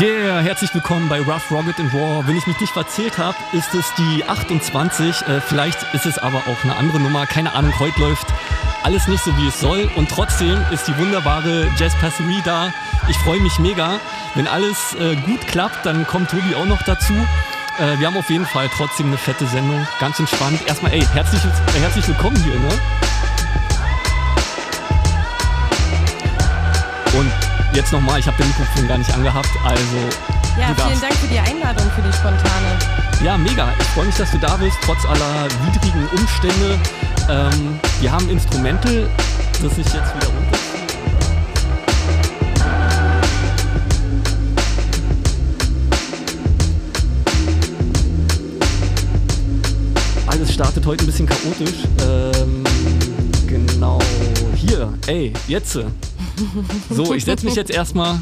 Yeah, herzlich willkommen bei Rough, Rugged and Raw. Wenn ich mich nicht verzählt habe, ist es die 28. Äh, vielleicht ist es aber auch eine andere Nummer. Keine Ahnung, heute läuft alles nicht so, wie es soll. Und trotzdem ist die wunderbare Jazz Passerie da. Ich freue mich mega. Wenn alles äh, gut klappt, dann kommt Tobi auch noch dazu. Äh, wir haben auf jeden Fall trotzdem eine fette Sendung. Ganz entspannt. Erstmal, ey, herzlich, herzlich willkommen hier, ne? Und jetzt nochmal, ich habe den Mikrofon gar nicht angehabt, also Ja, vielen darfst. Dank für die Einladung, für die spontane. Ja, mega. Ich freue mich, dass du da bist, trotz aller widrigen Umstände. Ähm, wir haben Instrumental, das ich jetzt wieder runterziehe. Alles startet heute ein bisschen chaotisch. Ähm, genau. Hier, ey, jetzt. So, ich setze mich jetzt erstmal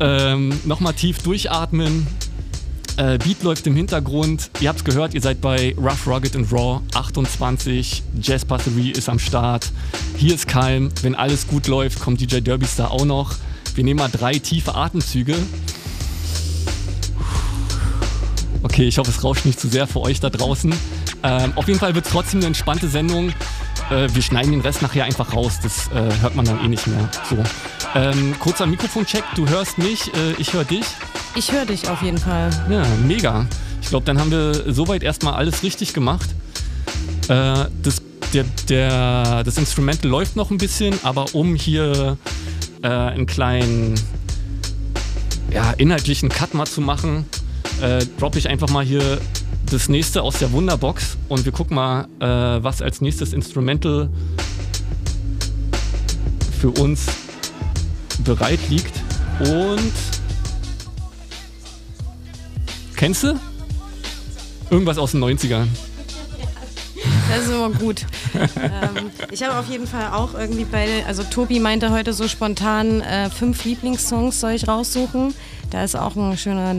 ähm, nochmal tief durchatmen. Äh, Beat läuft im Hintergrund. Ihr habt's gehört, ihr seid bei Rough, Rugged and Raw 28. Jazz Passerie ist am Start. Hier ist Kalm. Wenn alles gut läuft, kommt DJ Derby Star auch noch. Wir nehmen mal drei tiefe Atemzüge. Okay, ich hoffe, es rauscht nicht zu sehr für euch da draußen. Ähm, auf jeden Fall wird es trotzdem eine entspannte Sendung. Äh, wir schneiden den Rest nachher einfach raus. Das äh, hört man dann eh nicht mehr. So. Ähm, kurzer Mikrofoncheck. Du hörst mich, äh, ich höre dich. Ich höre dich auf jeden Fall. Ja, mega. Ich glaube, dann haben wir soweit erstmal alles richtig gemacht. Äh, das, der, der, das Instrumental läuft noch ein bisschen, aber um hier äh, einen kleinen ja, inhaltlichen Cut mal zu machen, äh, droppe ich einfach mal hier das nächste aus der Wunderbox und wir gucken mal, äh, was als nächstes Instrumental für uns bereit liegt. Und Kennst du? Irgendwas aus den 90ern. Das ist immer gut. ähm, ich habe auf jeden Fall auch irgendwie bei, also Tobi meinte heute so spontan, äh, fünf Lieblingssongs soll ich raussuchen. Da ist auch ein schöner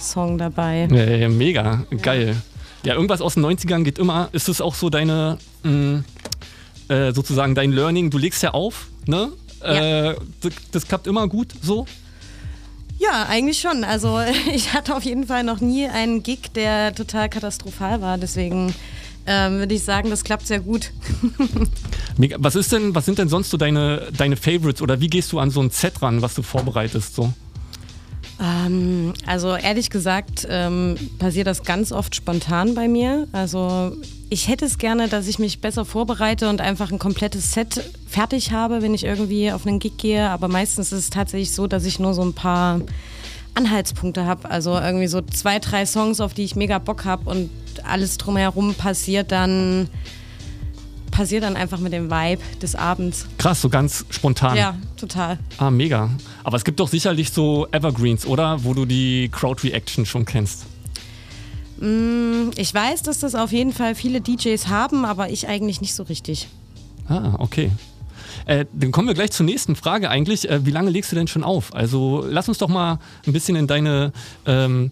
90s-Song dabei. Äh, mega, geil. Ja, irgendwas aus den 90ern geht immer. Ist es auch so deine, mh, äh, sozusagen dein Learning? Du legst ja auf, ne? Ja. Äh, das, das klappt immer gut so. Ja, eigentlich schon. Also ich hatte auf jeden Fall noch nie einen Gig, der total katastrophal war. Deswegen ähm, würde ich sagen, das klappt sehr gut. Was ist denn, was sind denn sonst so deine, deine Favorites oder wie gehst du an so ein Set ran, was du vorbereitest? So? Ähm, also ehrlich gesagt ähm, passiert das ganz oft spontan bei mir. Also ich hätte es gerne, dass ich mich besser vorbereite und einfach ein komplettes Set fertig habe, wenn ich irgendwie auf einen Gig gehe. Aber meistens ist es tatsächlich so, dass ich nur so ein paar Anhaltspunkte habe. Also irgendwie so zwei, drei Songs, auf die ich mega Bock habe und alles drumherum passiert dann passiert dann einfach mit dem Vibe des Abends. Krass, so ganz spontan. Ja, total. Ah, mega. Aber es gibt doch sicherlich so Evergreens, oder? Wo du die Crowd-Reaction schon kennst. Mm, Ich weiß, dass das auf jeden Fall viele DJs haben, aber ich eigentlich nicht so richtig. Ah, okay. Äh, dann kommen wir gleich zur nächsten Frage eigentlich. Äh, wie lange legst du denn schon auf? Also lass uns doch mal ein bisschen in deine ähm,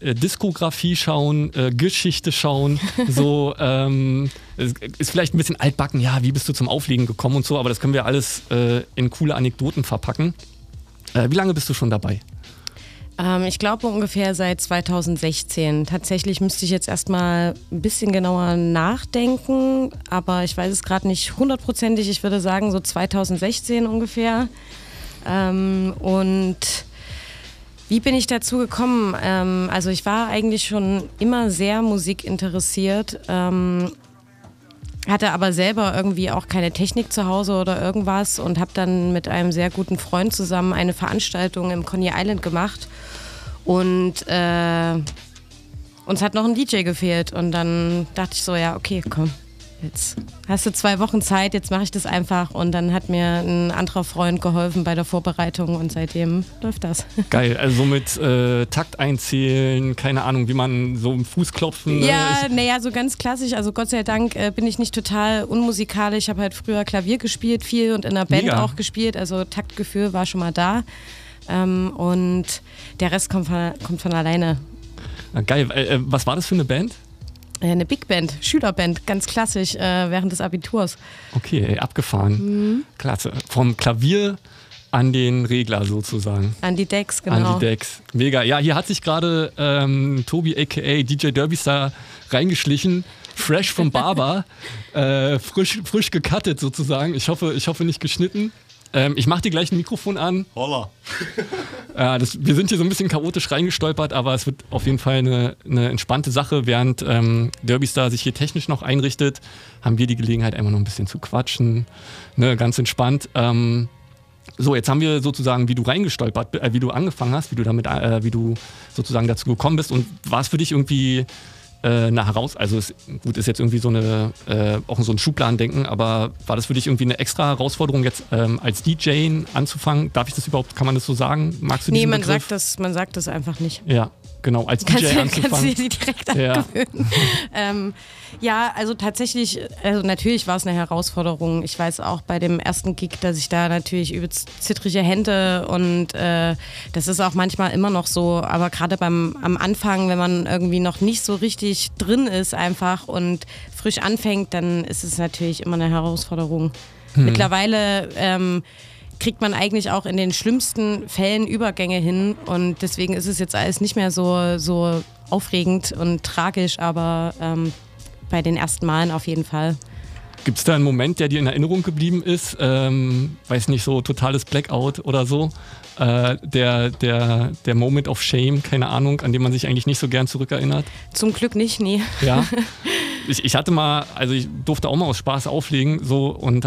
äh, Diskografie schauen, äh, Geschichte schauen. So ähm, es ist vielleicht ein bisschen altbacken. Ja, wie bist du zum Auflegen gekommen und so? Aber das können wir alles äh, in coole Anekdoten verpacken. Äh, wie lange bist du schon dabei? Ähm, ich glaube ungefähr seit 2016. Tatsächlich müsste ich jetzt erstmal ein bisschen genauer nachdenken, aber ich weiß es gerade nicht hundertprozentig. Ich würde sagen so 2016 ungefähr. Ähm, und wie bin ich dazu gekommen? Ähm, also ich war eigentlich schon immer sehr musikinteressiert. Ähm, hatte aber selber irgendwie auch keine Technik zu Hause oder irgendwas und habe dann mit einem sehr guten Freund zusammen eine Veranstaltung im Coney Island gemacht. Und äh, uns hat noch ein DJ gefehlt und dann dachte ich so, ja okay, komm, jetzt hast du zwei Wochen Zeit, jetzt mache ich das einfach. Und dann hat mir ein anderer Freund geholfen bei der Vorbereitung und seitdem läuft das. Geil, also so mit äh, Takt einzählen, keine Ahnung, wie man so im Fuß klopfen. ne? Ja, naja, so ganz klassisch. Also Gott sei Dank äh, bin ich nicht total unmusikalisch. Ich habe halt früher Klavier gespielt, viel und in der Band Mega. auch gespielt. Also Taktgefühl war schon mal da. Ähm, und der Rest kommt von, kommt von alleine. Ah, geil, äh, äh, was war das für eine Band? Äh, Eine Big Band, Schülerband, ganz klassisch äh, während des Abiturs. Okay, ey, abgefahren. Mhm. Klasse. Vom Klavier an den Regler sozusagen. An die Decks, genau. An die Decks. Mega. Ja, hier hat sich gerade ähm, Tobi aka DJ Derbystar reingeschlichen. Fresh vom Barber. äh, frisch, frisch gecuttet sozusagen. Ich hoffe, ich hoffe nicht geschnitten. Ähm, ich mache dir gleich ein Mikrofon an. Holla. Äh, das, wir sind hier so ein bisschen chaotisch reingestolpert, aber es wird auf jeden Fall eine, eine entspannte Sache. Während ähm, Derbystar sich hier technisch noch einrichtet, haben wir die Gelegenheit, einmal noch ein bisschen zu quatschen. Ne, ganz entspannt. Ähm, so, jetzt haben wir sozusagen, wie du reingestolpert, äh, wie du angefangen hast, wie du damit, äh, wie du sozusagen dazu gekommen bist und war es für dich irgendwie äh, eine heraus, also es, gut, ist jetzt irgendwie so eine, äh, auch so ein Schubladendenken, aber war das für dich irgendwie eine extra Herausforderung jetzt ähm, als DJ anzufangen? Darf ich das überhaupt, kann man das so sagen? Magst du Nee, man Begriff? sagt, das, man sagt das einfach nicht. Ja, genau, als Kannst, DJ du- kannst du anzufangen. dir direkt Ja. ähm, ja, also tatsächlich, also natürlich war es eine Herausforderung. Ich weiß auch bei dem ersten Gig, dass ich da natürlich übelst zittrige Hände und äh, das ist auch manchmal immer noch so. Aber gerade beim am Anfang, wenn man irgendwie noch nicht so richtig drin ist einfach und frisch anfängt, dann ist es natürlich immer eine Herausforderung. Mittlerweile ähm, kriegt man eigentlich auch in den schlimmsten Fällen Übergänge hin und deswegen ist es jetzt alles nicht mehr so, so aufregend und tragisch, aber ähm, bei den ersten Malen auf jeden Fall. Gibt es da einen Moment, der dir in Erinnerung geblieben ist? Ähm, weiß nicht, so totales Blackout oder so? Äh, der, der, der Moment of Shame, keine Ahnung, an den man sich eigentlich nicht so gern zurückerinnert? Zum Glück nicht, nee. Ja. Ich, ich hatte mal, also ich durfte auch mal aus Spaß auflegen so und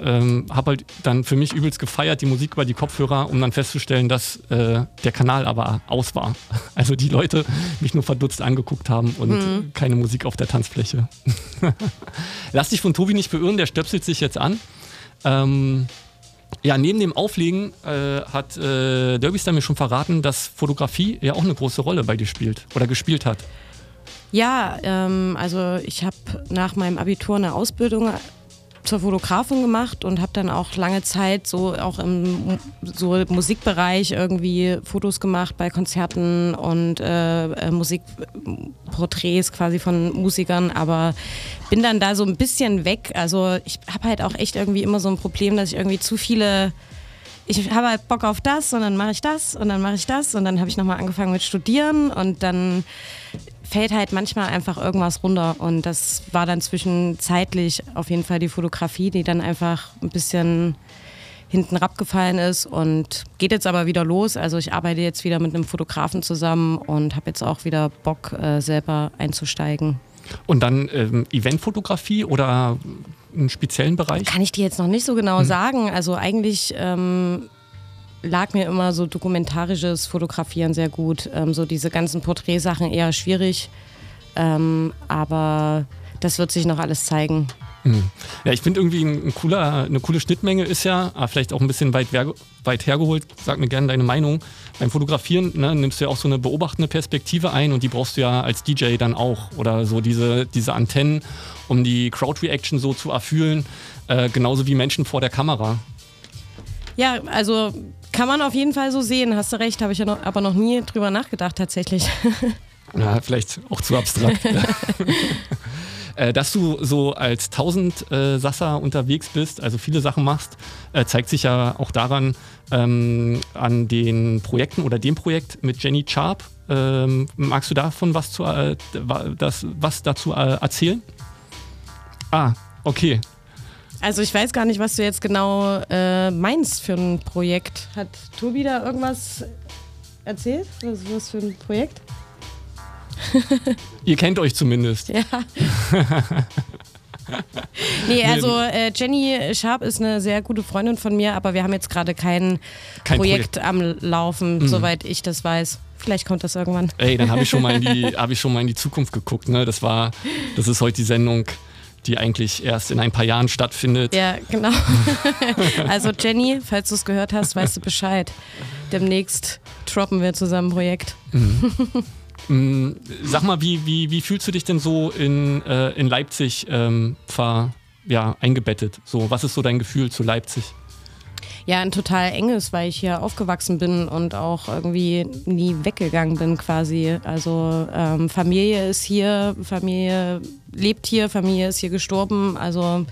ähm, habe halt dann für mich übelst gefeiert, die Musik über die Kopfhörer, um dann festzustellen, dass äh, der Kanal aber aus war. Also die Leute mich nur verdutzt angeguckt haben und keine Musik auf der Tanzfläche. Lass dich von Tobi nicht beirren, der stöpselt sich jetzt an. Ähm, ja, neben dem Auflegen äh, hat äh, Derbystar mir schon verraten, dass Fotografie ja auch eine große Rolle bei dir spielt oder gespielt hat. Ja, ähm, also ich habe nach meinem Abitur eine Ausbildung zur Fotografin gemacht und habe dann auch lange Zeit so auch im so Musikbereich irgendwie Fotos gemacht bei Konzerten und äh, äh, Musikporträts quasi von Musikern, aber bin dann da so ein bisschen weg. Also ich habe halt auch echt irgendwie immer so ein Problem, dass ich irgendwie zu viele ich habe halt Bock auf das und dann mache ich das und dann mache ich das und dann habe ich nochmal angefangen mit Studieren und dann fällt halt manchmal einfach irgendwas runter und das war dann zwischenzeitlich auf jeden Fall die Fotografie, die dann einfach ein bisschen hinten abgefallen ist und geht jetzt aber wieder los. Also ich arbeite jetzt wieder mit einem Fotografen zusammen und habe jetzt auch wieder Bock, äh, selber einzusteigen. Und dann ähm, Eventfotografie oder einen speziellen Bereich? Kann ich dir jetzt noch nicht so genau sagen. Also eigentlich ähm, lag mir immer so dokumentarisches Fotografieren sehr gut. Ähm, so diese ganzen Porträtsachen eher schwierig. Ähm, aber das wird sich noch alles zeigen. Ja, ich finde irgendwie ein, ein cooler, eine coole Schnittmenge ist ja, ah, vielleicht auch ein bisschen weit, weit hergeholt, sag mir gerne deine Meinung. Beim Fotografieren ne, nimmst du ja auch so eine beobachtende Perspektive ein und die brauchst du ja als DJ dann auch. Oder so diese, diese Antennen, um die Crowd-Reaction so zu erfühlen, äh, genauso wie Menschen vor der Kamera. Ja, also kann man auf jeden Fall so sehen. Hast du recht, habe ich ja noch, aber noch nie drüber nachgedacht tatsächlich. Ja, vielleicht auch zu abstrakt. Äh, Dass du so als Tausendsasser unterwegs bist, also viele Sachen machst, äh, zeigt sich ja auch daran, ähm, an den Projekten oder dem Projekt mit Jenny Sharp. Ähm, magst du davon was, zu, äh, das, was dazu äh, erzählen? Ah, okay. Also ich weiß gar nicht, was du jetzt genau äh, meinst für ein Projekt. Hat Tobi da irgendwas erzählt? Was, was für ein Projekt? Ihr kennt euch zumindest. Ja. nee, also äh, Jenny Sharp ist eine sehr gute Freundin von mir, aber wir haben jetzt gerade kein, Kein Projekt, am Laufen, soweit ich das weiß. Vielleicht kommt das irgendwann. Ey, dann habe ich schon mal in die, habe ich schon mal in die Zukunft geguckt. Ne? Das war, das ist heute die Sendung die eigentlich erst in ein paar Jahren stattfindet. Ja, genau. also Jenny, falls du es gehört hast, weißt du Bescheid. Demnächst droppen wir zusammen ein Projekt. Mm, Sag mal, wie, wie, wie fühlst du dich denn so in, äh, in Leipzig ähm, ver, ja, eingebettet? So, was ist so dein Gefühl zu Leipzig? Ja, ein total enges, weil ich hier aufgewachsen bin und auch irgendwie nie weggegangen bin quasi. Also ähm, Familie ist hier, Familie lebt hier, Familie ist hier gestorben. Also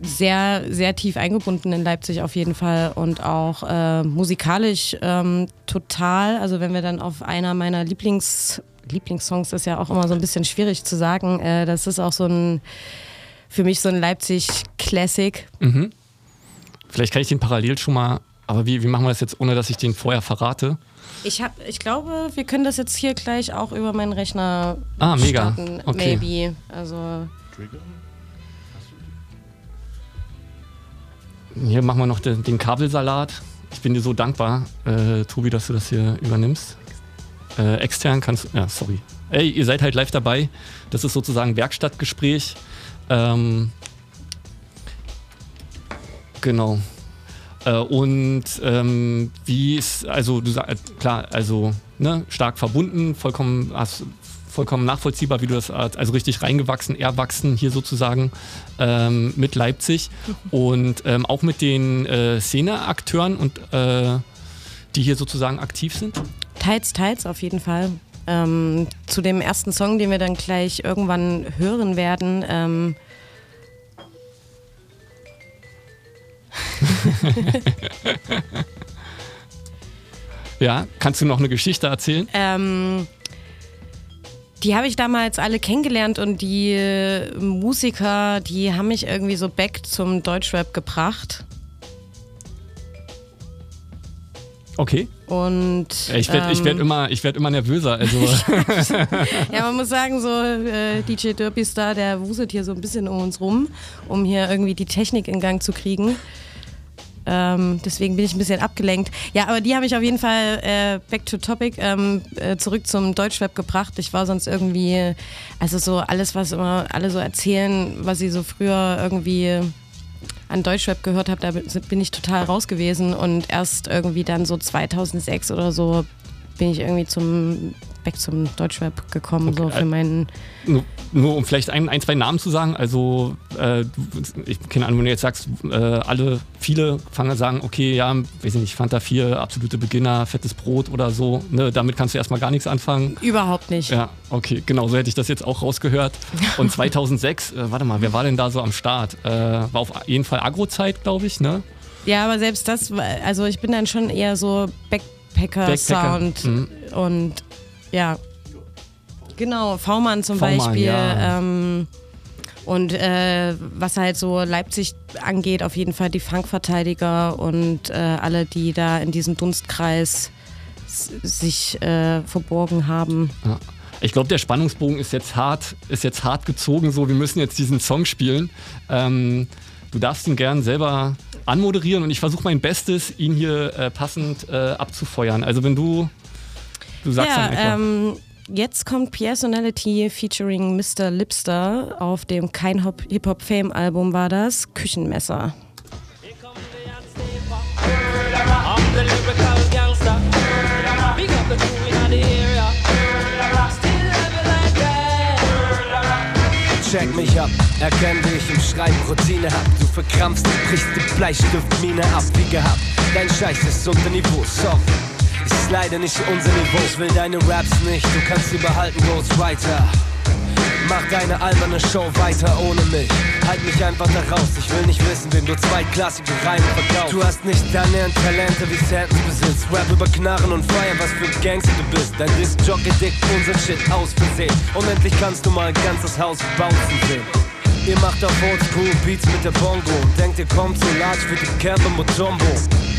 sehr, sehr tief eingebunden in Leipzig auf jeden Fall und auch äh, musikalisch ähm, total. Also wenn wir dann auf einer meiner Lieblings Lieblingssongs ist ja auch immer so ein bisschen schwierig zu sagen. Äh, das ist auch so ein für mich so ein Leipzig-Classic. Vielleicht kann ich den parallel schon mal, aber wie, wie machen wir das jetzt, ohne dass ich den vorher verrate? Ich, hab, ich glaube, wir können das jetzt hier gleich auch über meinen Rechner Ah, mega. starten. Okay. Maybe. Also Hier machen wir noch den, den Kabelsalat. Ich bin dir so dankbar, äh, Tobi, dass du das hier übernimmst. Äh, extern kannst du. Ja, sorry. Ey, ihr seid halt live dabei. Das ist sozusagen Werkstattgespräch. Ähm, genau. Äh, und ähm, wie ist, also du sagst, klar, also ne, stark verbunden, vollkommen, hast, vollkommen nachvollziehbar, wie du das, also richtig reingewachsen, erwachsen hier sozusagen ähm, mit Leipzig und ähm, auch mit den äh, Szeneakteuren und äh, die hier sozusagen aktiv sind. teils, teils auf jeden Fall. Ähm, zu dem ersten Song, den wir dann gleich irgendwann hören werden. Ja, kannst du noch eine Geschichte erzählen? ähm, die habe ich damals alle kennengelernt und die äh, Musiker, die haben mich irgendwie so back zum Deutschrap gebracht. Okay. Und Ich werde ähm, werd immer, ich werd immer nervöser. Also, Ja, man muss sagen, so äh, DJ Derpy Star, der wuselt hier so ein bisschen um uns rum, um hier irgendwie die Technik in Gang zu kriegen. Ähm, deswegen bin ich ein bisschen abgelenkt. Ja, aber die habe ich auf jeden Fall äh, back to topic ähm, äh, zurück zum Deutschrap gebracht. Ich war sonst irgendwie, also so alles, was immer alle so erzählen, was sie so früher irgendwie an Deutschrap gehört habe, da bin ich total raus gewesen und erst irgendwie dann so 2006 oder so bin ich irgendwie zum back zum Deutschrap gekommen, so für meinen nur, nur um vielleicht ein, ein, zwei Namen zu sagen. Also, äh, ich keine Ahnung, wenn du jetzt sagst, äh, alle, viele fangen an sagen, okay, ja, weiß ich nicht, Fanta 4, absolute Beginner, fettes Brot oder so. Ne, damit kannst du erstmal gar nichts anfangen. überhaupt nicht. Ja, okay, genau, so hätte ich das jetzt auch rausgehört. Und 2006, äh, warte mal, wer war denn da so am Start? Äh, war auf jeden Fall Agro-Zeit, glaube ich, ne? Ja, aber selbst das, also ich bin dann schon eher so Backpacker-Sound Mhm. und ja, genau, V-Mann zum V-Mann, Beispiel. ja. Ähm, und äh, was halt so Leipzig angeht, auf jeden Fall die Funkverteidiger und äh, alle, die da in diesem Dunstkreis s- sich äh, verborgen haben. Ja. Ich glaube, der Spannungsbogen ist jetzt hart, ist jetzt hart gezogen. So, wir müssen jetzt diesen Song spielen. Ähm, du darfst ihn gern selber anmoderieren und ich versuche mein Bestes, ihn hier äh, passend äh, abzufeuern. Also wenn du, du sagst dann Ja, einfach. ähm, jetzt kommt Personality featuring Mr. Lipster auf dem Kein Hop Hip Hop Fame Album war das Küchenmesser. I'm the lyrical gangster. Big up the crew in the area. Still live it like that. Check mich ab, erkenn wie ich im Schreiben Routine hab. Du verkrampfst, brichst die Bleistiftmine ab, wie gehabt. Dein Scheiß ist unter Niveau, sorry. Es ist leider nicht unser Niveau. Ich will deine Raps nicht, du kannst sie behalten, Ghostwriter. Mach deine alberne Show weiter ohne mich. Halt mich einfach da raus, ich will nicht wissen, wem du zweitklassige Reime verkaufst. Du hast nicht annähernd Talente wie Santons besitzt. Rap über Knarren und Feiern, was für ein Gangster du bist. Dein Disc-Jockey dickt unser Shit aus Versehen. Unendlich kannst du mal ein ganzes Haus bouncen sehen. Ihr macht auf Oldschool Beats mit der Bongo und denkt, ihr kommt so large für die Camper Motombo.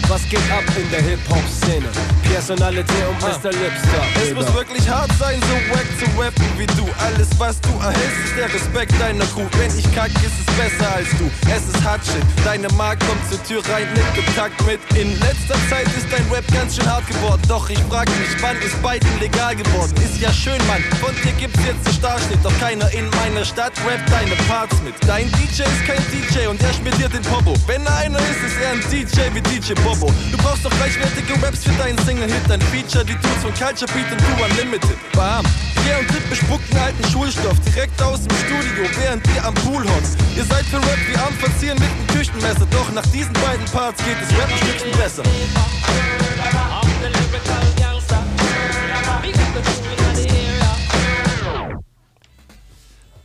Was geht ab in der Hip-Hop-Szene? Personality und Mr. Lipster. Es muss wirklich hart sein, so wack zu rappen wie du. Alles, was du erhältst, ist der Respekt deiner Crew. Wenn ich kack, ist es besser als du. Es ist hart shit. Deine Mark kommt zur Tür rein, nimmt im Takt mit. In letzter Zeit ist dein Rap ganz schön hart geworden. Doch ich frag mich, wann ist Biden legal geworden? Ist ja schön, Mann. Von dir gibt's jetzt einen Starschnitt. Doch keiner in meiner Stadt rappt deine Parts mit. Dein DJ ist kein DJ und er spielt dir den Popo. Wenn er einer ist, ist er ein DJ wie DJ Bobo. Du brauchst doch gleichwertige Raps für deinen Single-Hit. Dein Feature, die Dudes von Culture Beat und Du Unlimited. Bam. Yeah und Tipp bespucken alten Schulstoff direkt aus dem Studio, während ihr am Pool hockt. Ihr seid für Rap wie am Verzieren mit dem Küchenmesser. Doch nach diesen beiden Parts geht es Rap ein Stückchen besser.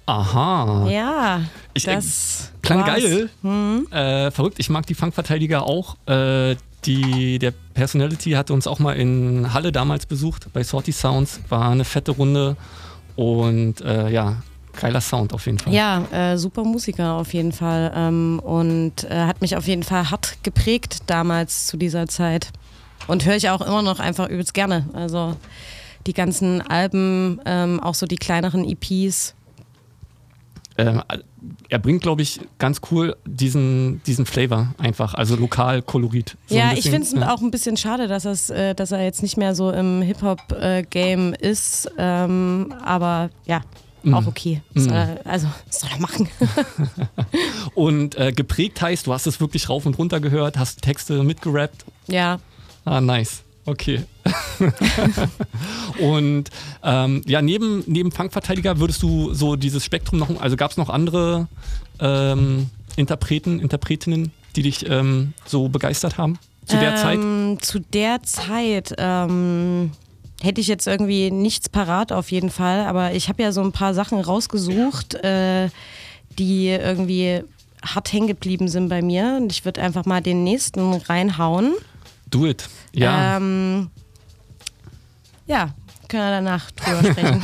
Aha. Ja, Ich, äh, das Klang war's. geil. Äh, verrückt. Ich mag die Funkverteidiger auch. Äh, die, der Personality hatte uns auch mal in Halle damals besucht bei Sorty Sounds. War eine fette Runde und äh, ja, geiler Sound auf jeden Fall. Ja, äh, super Musiker auf jeden Fall ähm, und äh, hat mich auf jeden Fall hart geprägt damals zu dieser Zeit. Und höre ich auch immer noch einfach übelst gerne. Also die ganzen Alben, ähm, auch so die kleineren EPs. Ähm, er bringt, glaube ich, ganz cool diesen, diesen Flavor einfach, also lokal Kolorit. So ja, ich finde es ja. auch ein bisschen schade, dass, äh, dass er jetzt nicht mehr so im Hip-Hop-Game ist. Ähm, aber ja, Mhm. auch okay. Soll er, also, was soll er machen? Und äh, geprägt heißt, du hast es wirklich rauf und runter gehört, hast Texte mitgerappt. ja. Ah, nice. Okay. und ähm, ja, neben, neben Funkverteidiger würdest du so dieses Spektrum noch, also gab es noch andere ähm, Interpreten, Interpretinnen, die dich ähm, so begeistert haben zu der Zeit? Ähm, Zu der Zeit ähm, hätte ich jetzt irgendwie nichts parat auf jeden Fall, aber ich habe ja so ein paar Sachen rausgesucht, äh, die irgendwie hart hängen geblieben sind bei mir. Und ich würde einfach mal den nächsten reinhauen. Do it. Ja. Ähm, ja, können wir danach drüber sprechen.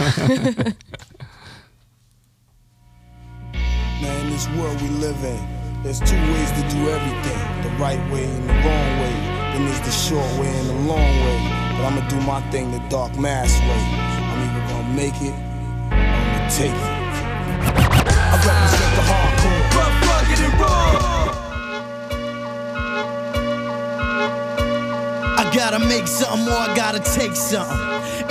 Now in this world we live in, there's two ways to do everything. The right way and the wrong way. Then there's the short way and the long way. But I'ma do my thing the dark mass way. I'm either gonna make it or I'm gonna take it. I represent the hardcore. Gotta make something or I gotta take something.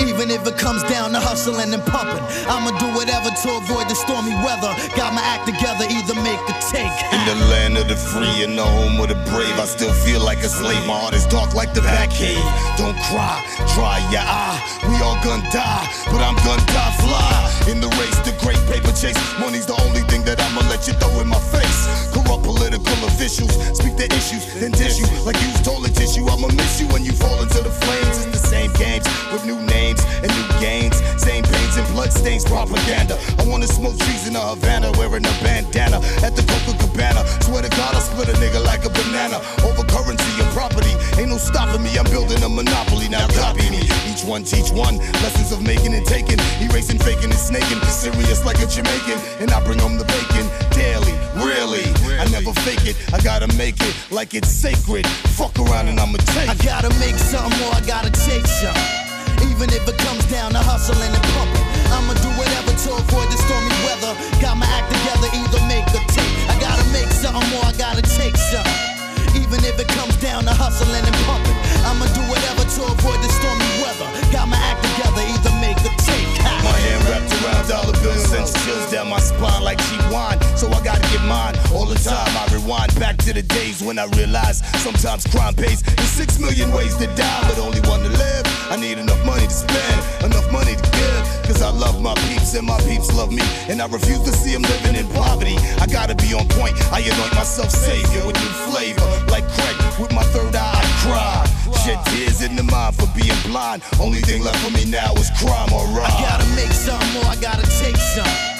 Even if it comes down to hustling and pumping, I'ma do whatever to avoid the stormy weather. Got my act together, either make or take. In the land of the free and the home of the brave, I still feel like a slave. My heart is dark like the back cave. Don't cry, dry your eye. We all gonna die, but I'm gonna die fly. In the race, the great paper chase. Money's the only thing that I'ma let you throw in my face. Corrupt political officials speak their issues, then dish you like used toilet tissue. I'ma miss you when you fall into the flames. It's the same games with new names and new gains. Same pains and bloodstains, propaganda. I wanna smoke trees in a Havana, wearing a bandana at the Coca Cabana. Swear to God, I'll split a nigga like a banana. Over currency and property, ain't no stopping me. I'm building a monopoly. Now copy me. Each one teach one. Lessons of making and taking, erasing, faking and snaking. Serious like a Jamaican, and I bring home the bacon daily. Really, I never fake it. I gotta make it like it's sacred. Fuck around and I'ma take. I gotta make something or I gotta take something. Even if it comes down to hustling and pumping, I'ma do whatever to avoid the stormy weather. Got my act together, either make or take. I gotta make something or I gotta take something. Even if it comes down to hustling and pumping, I'ma do whatever to avoid the stormy weather. Got my act together, either make or take. My hand wrapped around dollar bills sends chills down my spine like cheap wine. So I get mine all the time. I rewind back to the days when I realized sometimes crime pays. There's six million ways to die, but only one to live. I need enough money to spend, enough money to give. Cause I love my peeps and my peeps love me. And I refuse to see them living in poverty. I gotta be on point. I anoint myself savior with new flavor. Like Craig with my third eye, I cry. Shed tears in the mind for being blind. Only thing left for me now is crime or I gotta make some or I gotta take some.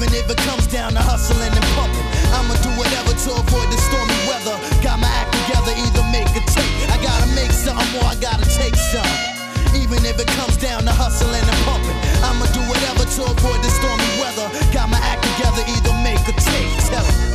Even if it comes down to hustling and pumping, I'ma do whatever to avoid the stormy weather. Got my act together, either make or take. I gotta make something or I gotta take some. Even if it comes down to hustling and pumping, I'ma do whatever to avoid the stormy weather. Got my act together, either make or take. Tell em.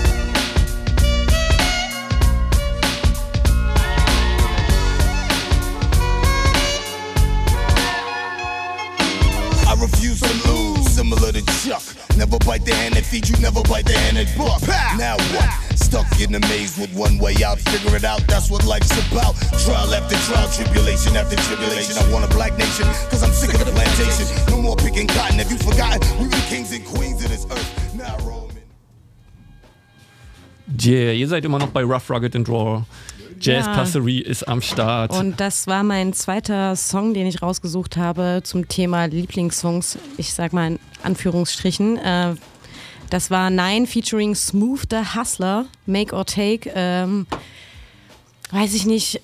refuse to lose. Similar to Chuck. Never bite the hand that feeds you, never bite the hand that buck. Now what? Stuck in a maze with one way out, figure it out, that's what life's about. Trial after trial, tribulation after tribulation. I want a black nation, cause I'm sick of the plantation. No more picking cotton, have you forgotten? We were the kings and queens of this earth. Now roaming. Yeah, ihr seid immer noch bei Rough, Rugged and Raw. Jazz Ja. Passerie ist am Start. Und das war mein zweiter Song, den ich rausgesucht habe zum Thema Lieblingssongs. Ich sag mal in Anführungsstrichen. Äh, das war Nine featuring Smooth the Hustler, Make or Take. Ähm, weiß ich nicht.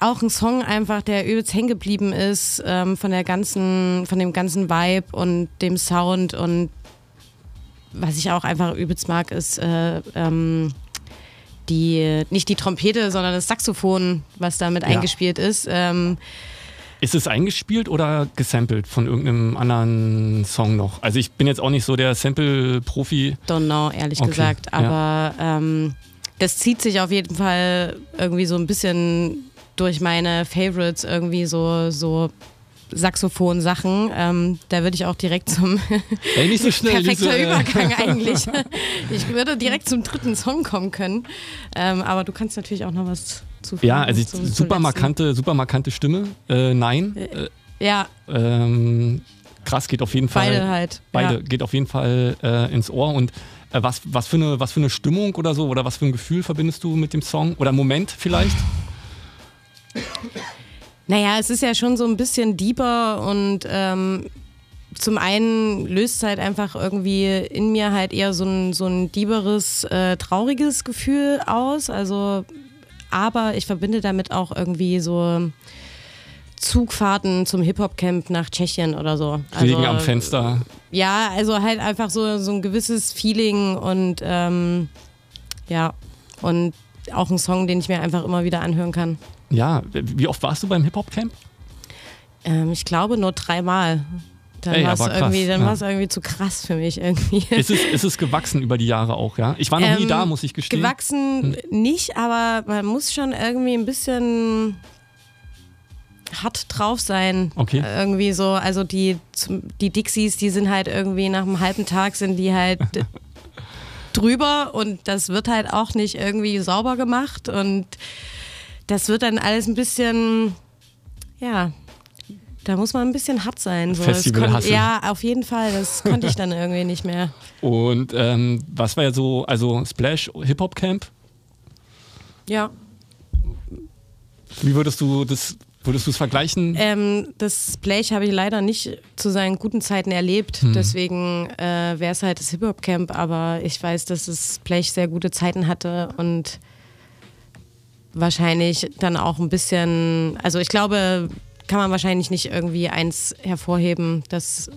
Auch ein Song einfach, der übelst hängen geblieben ist ähm, von der ganzen, von dem ganzen Vibe und dem Sound und was ich auch einfach übelst mag, ist äh, ähm, die, nicht die Trompete, sondern das Saxophon, was damit Ja. eingespielt ist. Ähm, Ist es eingespielt oder gesampelt von irgendeinem anderen Song noch? Also ich bin jetzt auch nicht so der Sample-Profi. don't know, ehrlich Okay, gesagt. ja. Aber ähm, das zieht sich auf jeden Fall irgendwie so ein bisschen durch meine Favorites, irgendwie so, so Saxophon-Sachen. Ähm, da würde ich auch direkt zum Ey, nicht so schnell. perfekter Lise. Übergang eigentlich. Ich würde direkt zum dritten Song kommen können. Ähm, aber du kannst natürlich auch noch was zufügen. Ja, also ich, zum- super markante, super markante Stimme. Äh, nein. Äh, Ja, ähm, krass, geht auf jeden Fall. beide halt. Beide Ja. geht auf jeden Fall äh, ins Ohr. Und äh, was, was, für eine, was für eine Stimmung oder so, oder was für ein Gefühl verbindest du mit dem Song? Oder Moment vielleicht? Naja, es ist ja schon so ein bisschen deeper und ähm, zum einen löst es halt einfach irgendwie in mir halt eher so ein, so ein dieberes, äh, trauriges Gefühl aus. Also, aber ich verbinde damit auch irgendwie so Zugfahrten zum Hip-Hop-Camp nach Tschechien oder so. Regen am Fenster. Ja, also halt einfach so, so ein gewisses Feeling und ähm, ja, und auch ein Song, den ich mir einfach immer wieder anhören kann. Ja, wie oft warst du beim Hip-Hop-Camp? Ähm, ich glaube nur dreimal. Dann war es irgendwie, dann ja. irgendwie zu krass für mich irgendwie. Ist es, ist es gewachsen über die Jahre auch, ja? Ich war noch nie Ähm, da, muss ich gestehen. Gewachsen nicht, aber man muss schon irgendwie ein bisschen hart drauf sein. Okay. Irgendwie so, also die, die Dixies, die sind halt irgendwie nach einem halben Tag sind die halt drüber und das wird halt auch nicht irgendwie sauber gemacht und das wird dann alles ein bisschen, ja, da muss man ein bisschen hart sein. So. Festival kon- hustlen. ja, auf jeden Fall, das konnte ich dann irgendwie nicht mehr. Und ähm, was war ja so, also Splash Hip-Hop-Camp? Ja. Wie würdest du das, würdest du es vergleichen? Ähm, das Blech habe ich leider nicht zu seinen guten Zeiten erlebt. Hm. Deswegen äh, wäre es halt das Hip-Hop-Camp. Aber ich weiß, dass das Blech sehr gute Zeiten hatte und wahrscheinlich dann auch ein bisschen. Also, ich glaube, kann man wahrscheinlich nicht irgendwie eins hervorheben. Das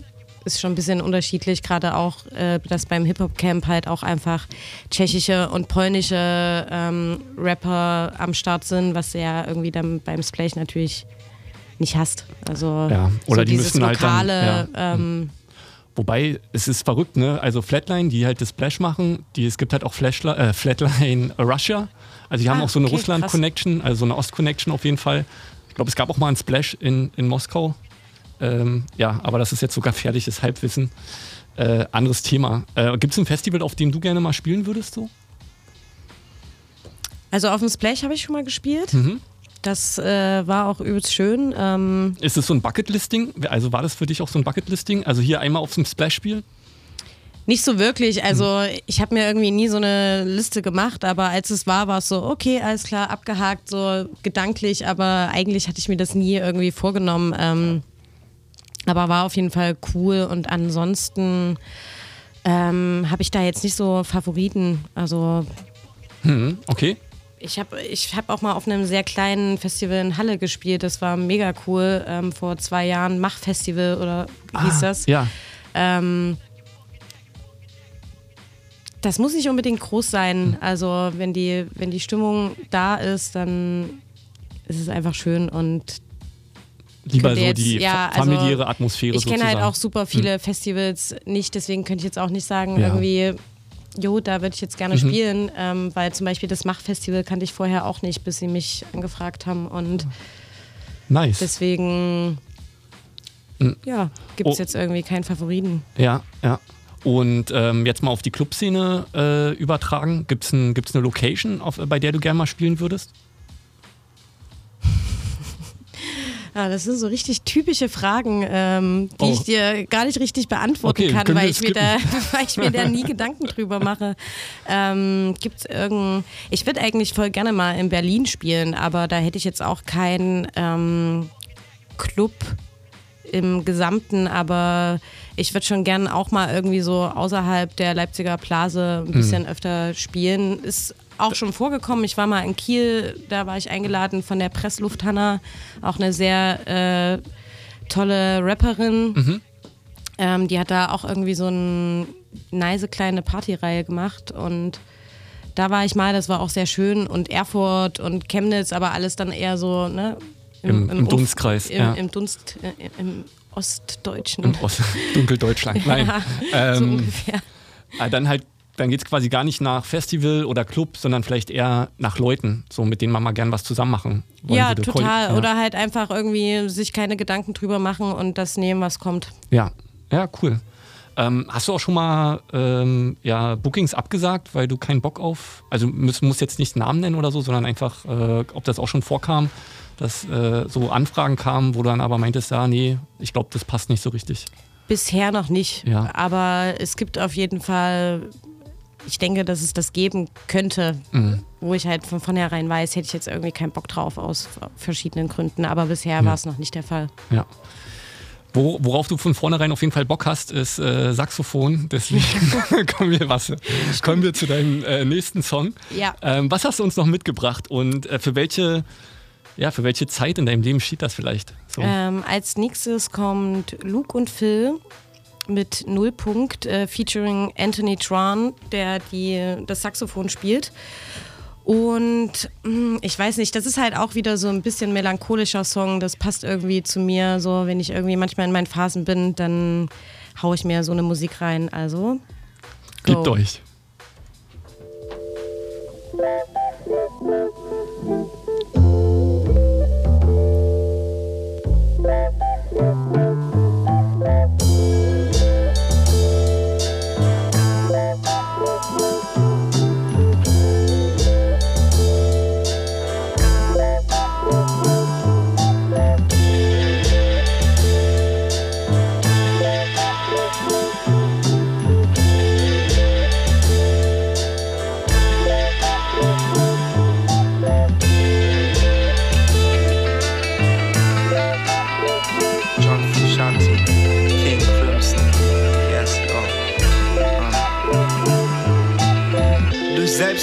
ist schon ein bisschen unterschiedlich, gerade auch, äh, dass beim Hip-Hop-Camp halt auch einfach tschechische und polnische ähm, Rapper am Start sind, was ja irgendwie dann beim Splash natürlich nicht hast. Also Ja, oder so die dieses müssen halt dann- lokale, ja. ähm, Wobei, es ist verrückt, ne? Also Flatline, die halt das Splash machen, die, es gibt halt auch Flashli äh, Flatline Russia. Also die haben Ah, auch so eine okay, Russland-Connection, also so eine Ost-Connection auf jeden Fall. Ich glaube, es gab auch mal einen Splash in, in Moskau. Ähm, ja, aber das ist jetzt sogar gefährliches Halbwissen. Äh, anderes Thema. Äh, Gibt es ein Festival, auf dem du gerne mal spielen würdest? So? also auf dem Splash habe ich schon mal gespielt. Mhm. Das äh, war auch übelst schön. Ähm, Ist es so ein Bucketlisting? Also war das für dich auch so ein Bucketlisting? Also hier einmal auf dem Splash spielen? Nicht so wirklich. Also Hm. ich habe mir irgendwie nie so eine Liste gemacht, aber als es war, war es so, okay, alles klar, abgehakt, so gedanklich, aber eigentlich hatte ich mir das nie irgendwie vorgenommen. Ähm, aber war auf jeden Fall cool und ansonsten ähm, habe ich da jetzt nicht so Favoriten. Also Hm, okay. ich habe ich hab auch mal auf einem sehr kleinen Festival in Halle gespielt. Das war mega cool. Ähm, vor zwei Jahren Mach-Festival oder hieß das. Ja. Ähm, das muss nicht unbedingt groß sein. Also wenn die, wenn die Stimmung da ist, dann ist es einfach schön und Lieber so jetzt- die ja, also familiäre Atmosphäre Ich kenne halt auch super viele Festivals nicht, deswegen könnte ich jetzt auch nicht sagen, Ja. irgendwie, jo, da würde ich jetzt gerne Mhm. spielen, ähm, weil zum Beispiel das Mach-Festival kannte ich vorher auch nicht, bis sie mich angefragt haben und Nice. deswegen Mhm. ja, gibt es Oh. jetzt irgendwie keinen Favoriten. Ja, ja. Und ähm, jetzt mal auf die Clubszene äh, übertragen. Gibt es ein, gibt's eine Location, auf, bei der du gerne mal spielen würdest? Ja, das sind so richtig typische Fragen, ähm, die Oh. ich dir gar nicht richtig beantworten Okay, kann, weil ich, mir da, weil ich mir da nie Gedanken drüber mache. Ähm, Gibt es irgendein. Ich würde eigentlich voll gerne mal in Berlin spielen, aber da hätte ich jetzt auch keinen ähm, Club im Gesamten, aber ich würde schon gerne auch mal irgendwie so außerhalb der Leipziger Blase ein bisschen öfter spielen. Ist auch schon vorgekommen. Ich war mal in Kiel, da war ich eingeladen von der Pressluft Hanna, auch eine sehr äh, tolle Rapperin. Ähm, die hat da auch irgendwie so eine nice kleine Partyreihe gemacht und da war ich mal, das war auch sehr schön und Erfurt und Chemnitz, aber alles dann eher so, ne? Im- im Umf- Dunstkreis, Im, ja. im Dunst, äh, im Ostdeutschen. Im Ost Dunkeldeutschland. Nein. Ja, so Ähm, ungefähr. Ah, dann halt, dann geht es quasi gar nicht nach Festival oder Club, sondern vielleicht eher nach Leuten, so mit denen man mal gern was zusammen machen wollen Ja, würde. total. Koll- Oder halt einfach irgendwie sich keine Gedanken drüber machen und das nehmen, was kommt. Ja, ja, cool. Ähm, hast du auch schon mal ähm, ja, Bookings abgesagt, weil du keinen Bock auf, also muss, muss jetzt nicht Namen nennen oder so, sondern einfach, äh, ob das auch schon vorkam, dass äh, so Anfragen kamen, wo du dann aber meintest, ja, nee, ich glaube, das passt nicht so richtig. Bisher noch nicht. Ja. Aber es gibt auf jeden Fall, ich denke, dass es das geben könnte, Mhm. wo ich halt von vornherein weiß, hätte ich jetzt irgendwie keinen Bock drauf aus verschiedenen Gründen. Aber bisher war es noch nicht der Fall. Ja. Wo, worauf du von vornherein auf jeden Fall Bock hast, ist äh, Saxophon. Deswegen kommen, wir, was, kommen wir zu deinem äh, nächsten Song. Ja. Ähm, was hast du uns noch mitgebracht und äh, für welche, ja, für welche Zeit in deinem Leben steht das vielleicht? So. Ähm, als nächstes kommt Luke und Phil mit Nullpunkt, äh, featuring Anthony Tran, der die, das Saxophon spielt. Und mh, ich weiß nicht, das ist halt auch wieder so ein bisschen melancholischer Song. Das passt irgendwie zu mir. So, wenn ich irgendwie manchmal in meinen Phasen bin, dann haue ich mir so eine Musik rein. Also, go. Gebt euch.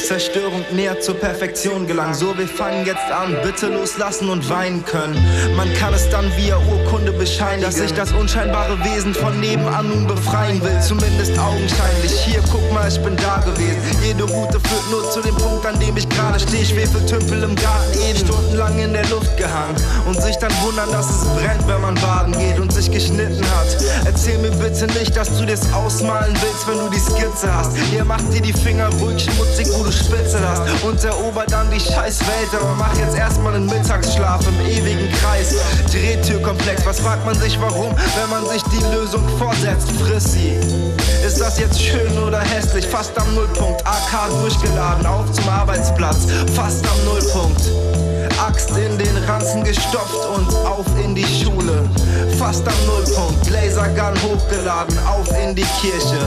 Selbstzerstörung näher zur Perfektion gelangen. So, wir fangen jetzt an, bitte loslassen und weinen können. Man kann es dann via Urkunde bescheinigen, dass sich das unscheinbare Wesen von nebenan nun befreien will. Zumindest augenscheinlich. Hier, guck mal, ich bin da gewesen. Jede Route führt nur zu dem Punkt, an dem ich gerade stehe. Schwefeltümpel im Garten Eden, stundenlang in der Luft gehangen. Und sich dann wundern, dass es brennt, wenn man baden geht und sich geschnitten hat. Erzähl mir bitte nicht, dass du dir's ausmalen willst, wenn du die Skizze hast. Ihr macht dir die Finger ruhig schmutzig, wo du Spitze hast. Und erober dann die scheiß Welt, aber mach jetzt erstmal einen Mittagsschlaf im ewigen Kreis. Drehtürkomplex, was fragt man sich warum, wenn man sich die Lösung vorsetzt? Friss sie. Ist das jetzt schön oder hässlich? Fast am Nullpunkt, AK durchgeladen, auf zum Arbeitsplatz. Fast am Nullpunkt. Axt in den Ranzen gestopft und auf in die Schule. Fast am Nullpunkt, Lasergun hochgeladen, auf in die Kirche.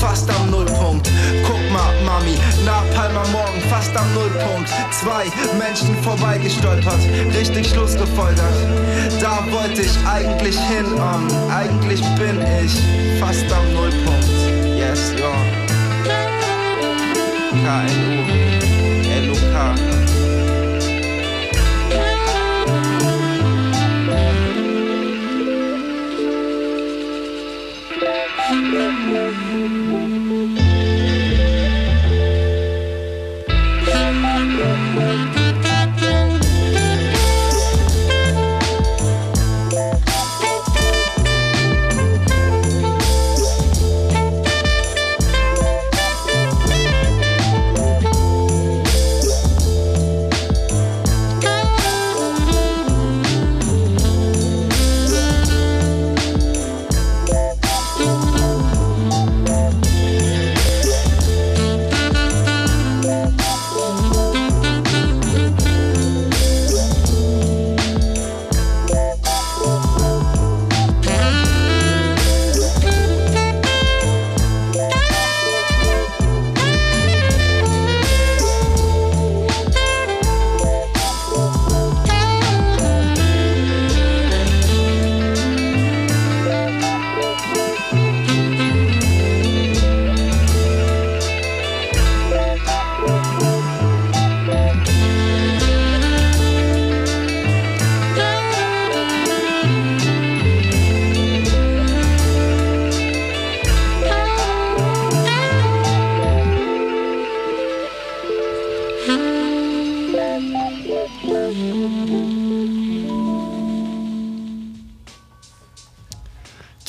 Fast am Nullpunkt, guck mal, Mami, Napalm am Morgen, fast am Nullpunkt. Zwei Menschen vorbeigestolpert, richtig Schluss gefolgert. Da wollte ich eigentlich hin, um, eigentlich bin ich fast am Nullpunkt. Yes, yo. K-N-U, L-U-K.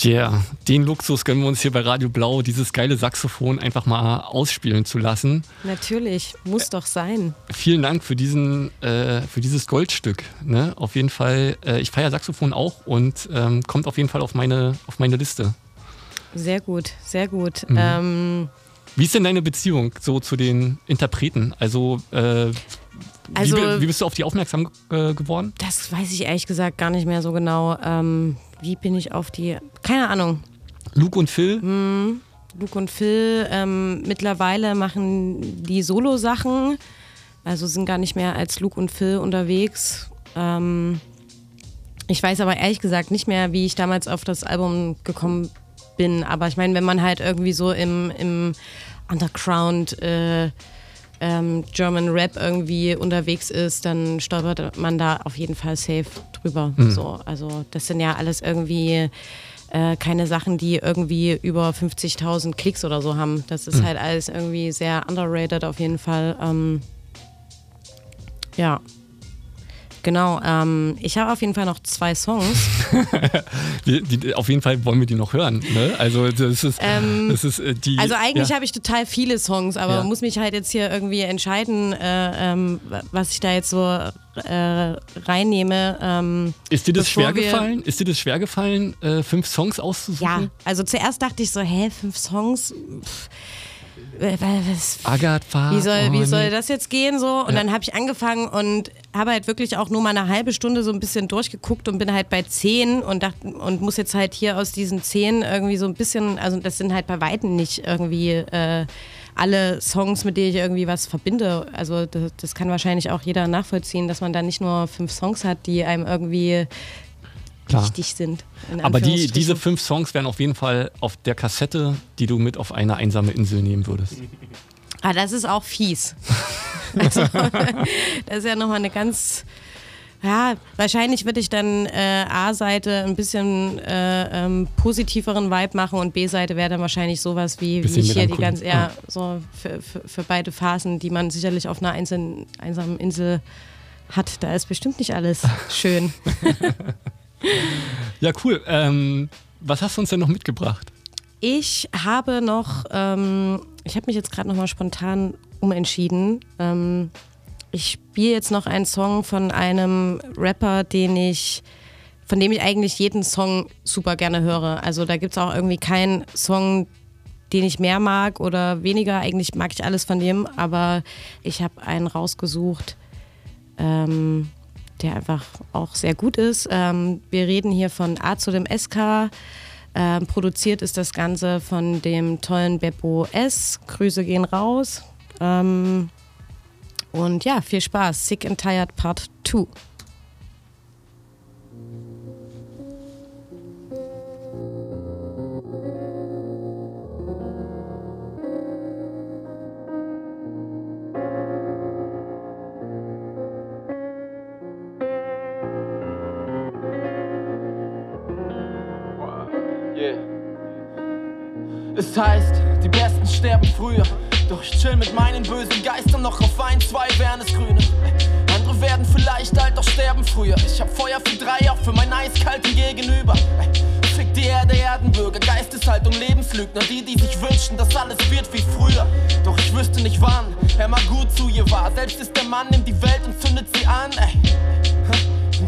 Yeah, den Luxus gönnen wir uns hier bei Radio Blau, dieses geile Saxophon einfach mal ausspielen zu lassen. Natürlich, muss doch sein. Vielen Dank für, diesen, äh, für dieses Goldstück. Ne? Auf jeden Fall, äh, ich feiere Saxophon auch und ähm, kommt auf jeden Fall auf meine, auf meine Liste. Sehr gut, sehr gut. Mhm. Ähm, Wie ist denn deine Beziehung so zu den Interpreten? Also, äh, Also- wie, wie bist du auf die aufmerksam äh, geworden? das weiß ich ehrlich gesagt gar nicht mehr so genau. Ähm, wie bin ich auf die. Keine Ahnung. Luke und Phil? Hm, Luke und Phil ähm, mittlerweile machen die Solo-Sachen. Also sind gar nicht mehr als Luke und Phil unterwegs. Ähm, ich weiß aber ehrlich gesagt nicht mehr, wie ich damals auf das Album gekommen bin. Aber ich meine, wenn man halt irgendwie so im, im Underground äh, ähm, German Rap irgendwie unterwegs ist, dann stolpert man da auf jeden Fall safe drüber. Mhm. So, also das sind ja alles irgendwie äh, keine Sachen, die irgendwie über 50.000 Klicks oder so haben. Das ist Mhm. halt alles irgendwie sehr underrated auf jeden Fall. Ähm, ja. Genau, ähm, ich habe auf jeden Fall noch zwei Songs. Die, die, auf jeden Fall wollen wir die noch hören. Ne? Also, das ist, Ähm, das ist äh, die. Also eigentlich ja. habe ich total viele Songs, aber Ja. muss mich halt jetzt hier irgendwie entscheiden, äh, ähm, was ich da jetzt so äh, reinnehme. Ähm, Ist dir das schwer gefallen? Ist dir das schwer gefallen, äh, fünf Songs auszusuchen? Ja, also zuerst dachte ich so, hä, fünf Songs? Pff, was, Agathe, fahr wie soll, wie ohne- soll das jetzt gehen so? Und Ja. dann habe ich angefangen und habe halt wirklich auch nur mal eine halbe Stunde so ein bisschen durchgeguckt und bin halt bei zehn und dachte, und muss jetzt halt hier aus diesen zehn irgendwie so ein bisschen, also das sind halt bei Weitem nicht irgendwie äh, alle Songs, mit denen ich irgendwie was verbinde. Also das, das kann wahrscheinlich auch jeder nachvollziehen, dass man da nicht nur fünf Songs hat, die einem irgendwie Klar. wichtig sind. in Aber die, diese fünf Songs wären auf jeden Fall auf der Kassette, die du mit auf eine einsame Insel nehmen würdest. Ah, das ist auch fies. also, das ist ja nochmal eine ganz. Ja, wahrscheinlich würde ich dann äh, A-Seite ein bisschen äh, ähm, positiveren Vibe machen und B-Seite wäre dann wahrscheinlich sowas wie, wie ich hier die ganze, ja, so für, für, für beide Phasen, die man sicherlich auf einer einzelnen, einsamen Insel hat. Da ist bestimmt nicht alles schön. Ja, cool. Ähm, was hast du uns denn noch mitgebracht? Ich habe noch, ähm, ich habe mich jetzt gerade noch mal spontan umentschieden. Ähm, ich spiele jetzt noch einen Song von einem Rapper, den ich, von dem ich eigentlich jeden Song super gerne höre. Also da gibt es auch irgendwie keinen Song, den ich mehr mag oder weniger. Eigentlich mag ich alles von dem, aber ich habe einen rausgesucht, ähm, der einfach auch sehr gut ist. Ähm, wir reden hier von A zu dem SK. Ähm, produziert ist das Ganze von dem tollen Beppo S. Grüße gehen raus. Ähm, und ja, viel Spaß. Sick and Tired Part 2. Es heißt, die Besten sterben früher. Doch ich chill mit meinen bösen Geistern noch auf ein, zwei wären es grüne. Andere werden vielleicht alt, doch sterben früher. Ich hab Feuer für drei, auch für mein eiskalten Gegenüber. Fick die Erde, Erdenbürger, Geisteshaltung, Lebenslügner, die, die sich wünschen, dass alles wird wie früher. Doch ich wüsste nicht wann er mal gut zu ihr war. Selbst ist der Mann, nimmt die Welt und zündet sie an, ey.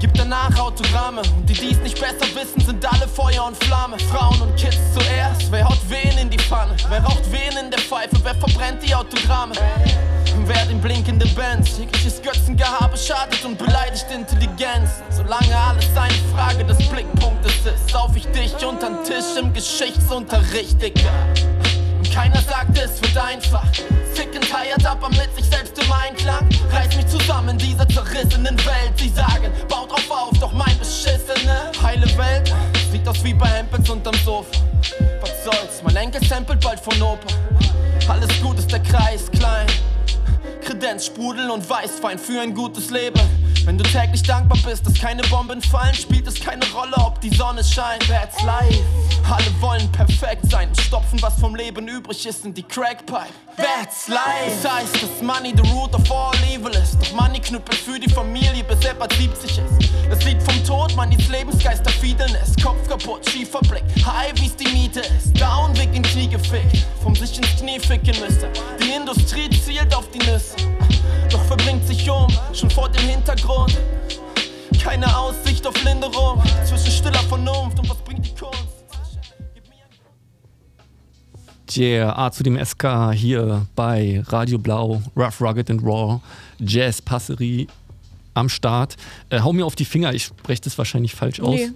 Gibt danach Autogramme. Und die, die es nicht besser wissen, sind alle Feuer und Flamme. Frauen und Kids zuerst. Wer haut wen in die Pfanne? Wer raucht wen in der Pfeife? Wer verbrennt die Autogramme? Und wer den blinkende Bands? Jegliches Götzengehabe schadet und beleidigt Intelligenz. Solange alles eine Frage des Blickpunktes ist, sauf ich dich untern Tisch im Geschichtsunterricht, Digga. Keiner sagt, es wird einfach. Sick and tired, aber mit sich selbst im Einklang. Reiß mich zusammen in dieser zerrissenen Welt. Sie sagen, bau drauf auf, doch mein beschissene heile Welt sieht aus wie bei Hempels unterm Sofa. Was soll's, mein Enkel samplet bald von Opa. Alles gut ist der Kreis klein. Kredenz, Sprudel und Weißwein für ein gutes Leben. Wenn du täglich dankbar bist, dass keine Bomben fallen, spielt es keine Rolle, ob die Sonne scheint. That's life. Alle wollen perfekt sein und stopfen, was vom Leben übrig ist, in die Crackpipe. That's life. Das heißt, dass Money the root of all evil ist. Doch Money knüppelt für die Familie, bis er bald 70 ist. Das Lied vom Tod, Moneys Lebensgeister fiedeln ist. Kopf kaputt, schiefer Blick, high wie's die Miete ist. Down, Weg in Knie gefickt, vom sich ins Knie ficken müsste. Die Industrie zielt auf die Nüsse, doch verbringt sich um, schon vor dem Hintergrund. Keine Aussicht auf Linderung, zwischen stiller Vernunft und was bringt die Kunst? Yeah, A zu dem SK hier bei Radio Blau, Rough, Rugged and Raw, Jazz Passerie am Start. Äh, hau mir auf die Finger, ich spreche das wahrscheinlich falsch aus. Nee,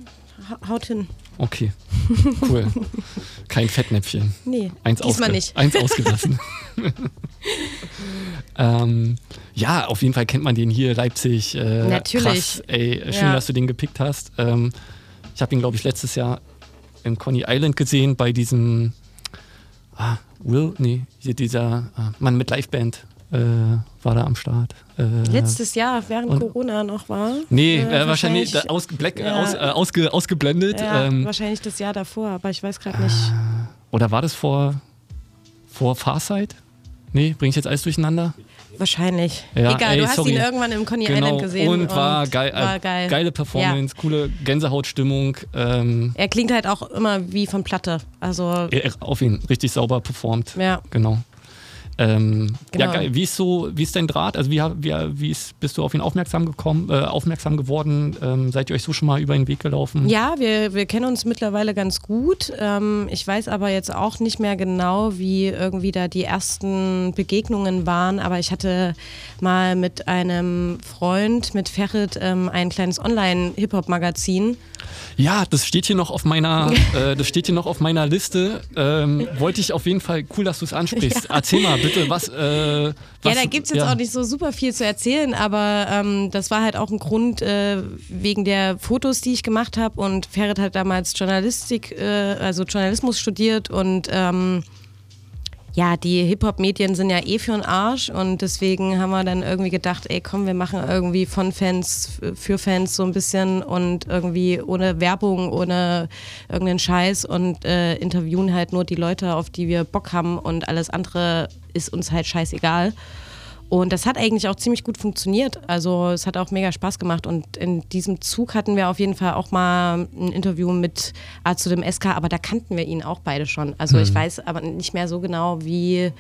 ha- haut hin. Okay, cool. Kein Fettnäpfchen. Nee, eins diesmal nicht. Eins ausgelassen. ähm, ja, auf jeden Fall kennt man den hier, Leipzig. Äh, Natürlich. Krass, ey, schön, Ja. dass du den gepickt hast. Ähm, ich habe ihn, glaube ich, letztes Jahr in Coney Island gesehen, bei diesem ah, Will, nee, dieser ah, Mann mit Liveband äh, war da am Start. Äh, Letztes Jahr, während und- Corona noch war. Nee, äh, äh, wahrscheinlich, da, aus, Black, Ja. aus, äh, ausge, ausgeblendet. Ja, ähm, wahrscheinlich das Jahr davor, aber ich weiß gerade nicht. oder war das vor, vor Farsight? Nee, bring ich jetzt alles durcheinander? Wahrscheinlich. Ja, Egal, ey, du hast sorry. ihn irgendwann im Coney genau. Island gesehen. Und war, geil, war äh, geil. geile Performance, coole Gänsehautstimmung. Ähm, Er klingt halt auch immer wie von Platte. Also, er- auf ihn richtig sauber performt. Ja. Genau. Ähm, Genau. Ja. Wie ist so, wie ist dein Draht? Also wie, wie, wie ist, bist du auf ihn aufmerksam gekommen, äh, aufmerksam geworden? Ähm, seid ihr euch so schon mal über den Weg gelaufen? ja, wir, wir kennen uns mittlerweile ganz gut. Ähm, ich weiß aber jetzt auch nicht mehr genau, wie irgendwie da die ersten Begegnungen waren. Aber ich hatte mal mit einem Freund, mit Ferret, ähm, ein kleines Online-Hip-Hop-Magazin. Ja, das steht hier noch auf meiner, äh, das steht hier noch auf meiner Liste. Ähm, wollte ich auf jeden Fall, cool, dass du es ansprichst. Erzähl mal bitte, was. Äh, Ja, was da gibt es jetzt ja. auch nicht so super viel zu erzählen, aber ähm, das war halt auch ein Grund äh, wegen der Fotos, die ich gemacht habe. Und Ferret hat damals Journalistik, äh, also Journalismus studiert und ähm, ja, die Hip-Hop-Medien sind ja eh für den Arsch und deswegen haben wir dann irgendwie gedacht, ey komm, wir machen irgendwie von Fans für Fans so ein bisschen und irgendwie ohne Werbung, ohne irgendeinen Scheiß und äh, interviewen halt nur die Leute, auf die wir Bock haben und alles andere ist uns halt scheißegal. Und das hat eigentlich auch ziemlich gut funktioniert. Also es hat auch mega Spaß gemacht. Und in diesem Zug hatten wir auf jeden Fall auch mal ein Interview mit A zu dem SK, aber da kannten wir ihn auch beide schon. Also ich Mhm. weiß aber nicht mehr so genau, wie,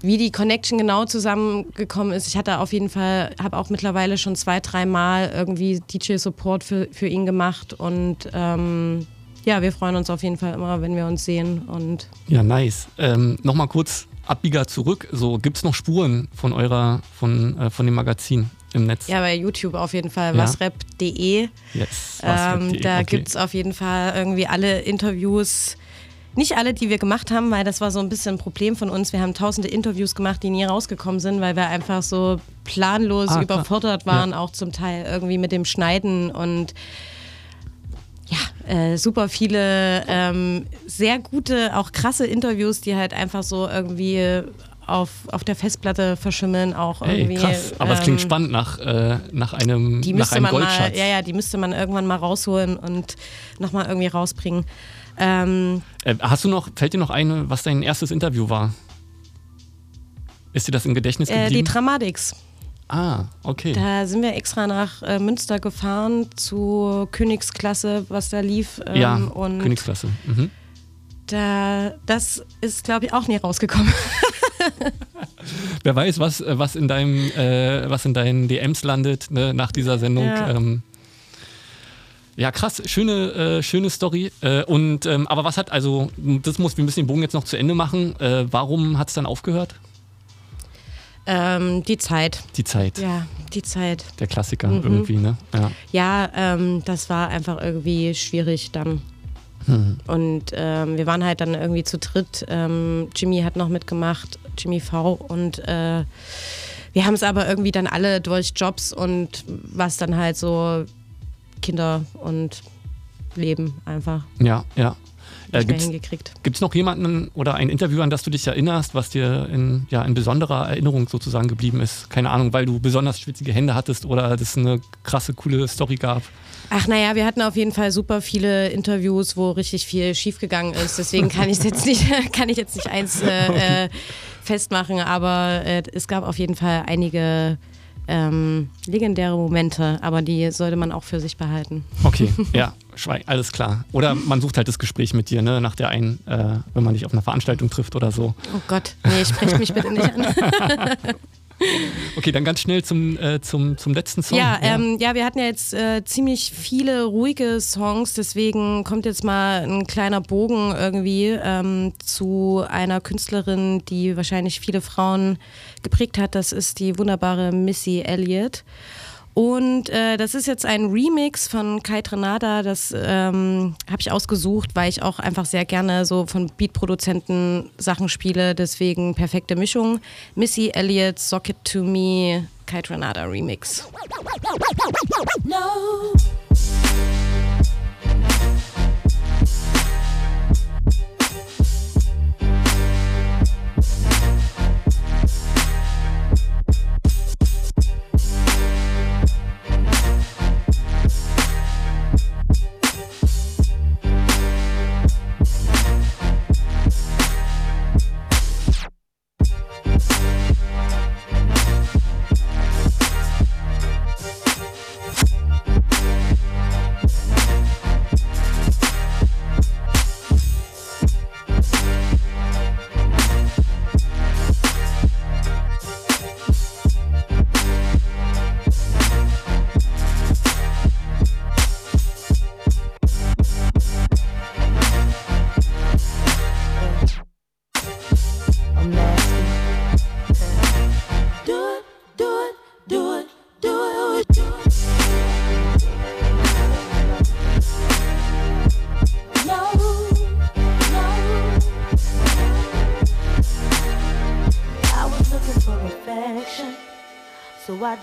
wie die Connection genau zusammengekommen ist. Ich hatte auf jeden Fall, habe auch mittlerweile schon zwei, dreimal irgendwie DJ-Support für, für ihn gemacht. Und ähm, ja, wir freuen uns auf jeden Fall immer, wenn wir uns sehen. Und Ja, nice. Ähm, Nochmal kurz Abbieger zurück. So, gibt es noch Spuren von eurer, von, äh, von dem Magazin im Netz? Ja, bei YouTube auf jeden Fall, Ja. wasrap.de. Yes, Ähm, da okay. gibt es auf jeden Fall irgendwie alle Interviews. Nicht alle, die wir gemacht haben, weil das war so ein bisschen ein Problem von uns. Wir haben tausende Interviews gemacht, die nie rausgekommen sind, weil wir einfach so planlos Ah, überfordert waren, Ja. auch zum Teil irgendwie mit dem Schneiden und ja, äh, super viele ähm, sehr gute, auch krasse Interviews, die halt einfach so irgendwie auf, auf der Festplatte verschimmeln, auch Ey, irgendwie. krass. Aber es klingt ähm, spannend nach, äh, nach einem, die nach einem man mal, Goldschatz. ja, ja, die müsste man irgendwann mal rausholen und nochmal irgendwie rausbringen. Ähm, Äh, hast du noch, fällt dir noch ein, was dein erstes Interview war? Ist dir das im Gedächtnis äh, die geblieben? Dramatics. Ah, okay. Da sind wir extra nach äh, Münster gefahren zu Königsklasse, was da lief. Ähm, ja, und Königsklasse. Mhm. da, das ist, glaube ich, auch nie rausgekommen. Wer weiß, was, äh, was, in deinem, äh, was in deinen DMs landet ne, nach dieser Sendung. Ja. Ähm, ja, krass, schöne, äh, schöne Story. Äh, und ähm, aber was hat, also, das muss, wir müssen den Bogen jetzt noch zu Ende machen. Äh, warum hat es dann aufgehört? Ähm, die Zeit. Die Zeit. Ja, die Zeit. Der Klassiker Mhm. irgendwie, ne? Ja. Ja, ähm, das war einfach irgendwie schwierig dann. Hm. Und ähm, wir waren halt dann irgendwie zu dritt. Ähm, Jimmy hat noch mitgemacht, Jimmy V. Und äh, wir haben es aber irgendwie dann alle durch Jobs und was dann halt so Kinder und Leben einfach. Ja, ja. Mehr gibt's, hingekriegt. Gibt es noch jemanden oder ein Interview, an das du dich erinnerst, was dir in, ja, in besonderer Erinnerung sozusagen geblieben ist? Keine Ahnung, weil du besonders schwitzige Hände hattest oder es eine krasse, coole Story gab? Ach naja, wir hatten auf jeden Fall super viele Interviews, wo richtig viel schiefgegangen ist. Deswegen kann ich jetzt nicht, kann ich jetzt nicht eins äh, äh, festmachen, aber äh, es gab auf jeden Fall einige ähm, legendäre Momente, aber die sollte man auch für sich behalten. Okay, ja, Schweig, alles klar. Oder man sucht halt das Gespräch mit dir, ne, nach der einen, äh, wenn man dich auf einer Veranstaltung trifft oder so. Oh Gott, nee, sprecht mich bitte nicht an. Okay, dann ganz schnell zum, äh, zum, zum letzten Song. Ja, ähm, ja, wir hatten ja jetzt äh, ziemlich viele ruhige Songs, deswegen kommt jetzt mal ein kleiner Bogen irgendwie ähm, zu einer Künstlerin, die wahrscheinlich viele Frauen geprägt hat. Das ist die wunderbare Missy Elliott. Und äh, das ist jetzt ein Remix von Kai Tranada. Das ähm, habe ich ausgesucht, weil ich auch einfach sehr gerne so von Beatproduzenten Sachen spiele. Deswegen perfekte Mischung. Missy Elliott, Socket to Me, Kai Tranada Remix. No.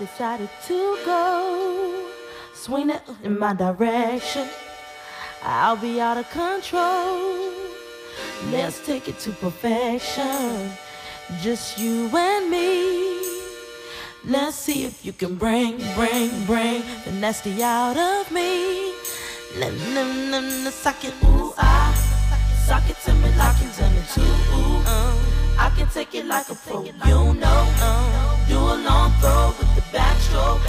Decided to go swing it in my direction. I'll be out of control. Let's take it to perfection. Just you and me. Let's see if you can bring, bring, bring the nasty out of me. Let me, let me suck it, ooh, I. Suck it to me like you done it too, ooh. I can take it like a pro, you know. Do a long throw with the backstroke.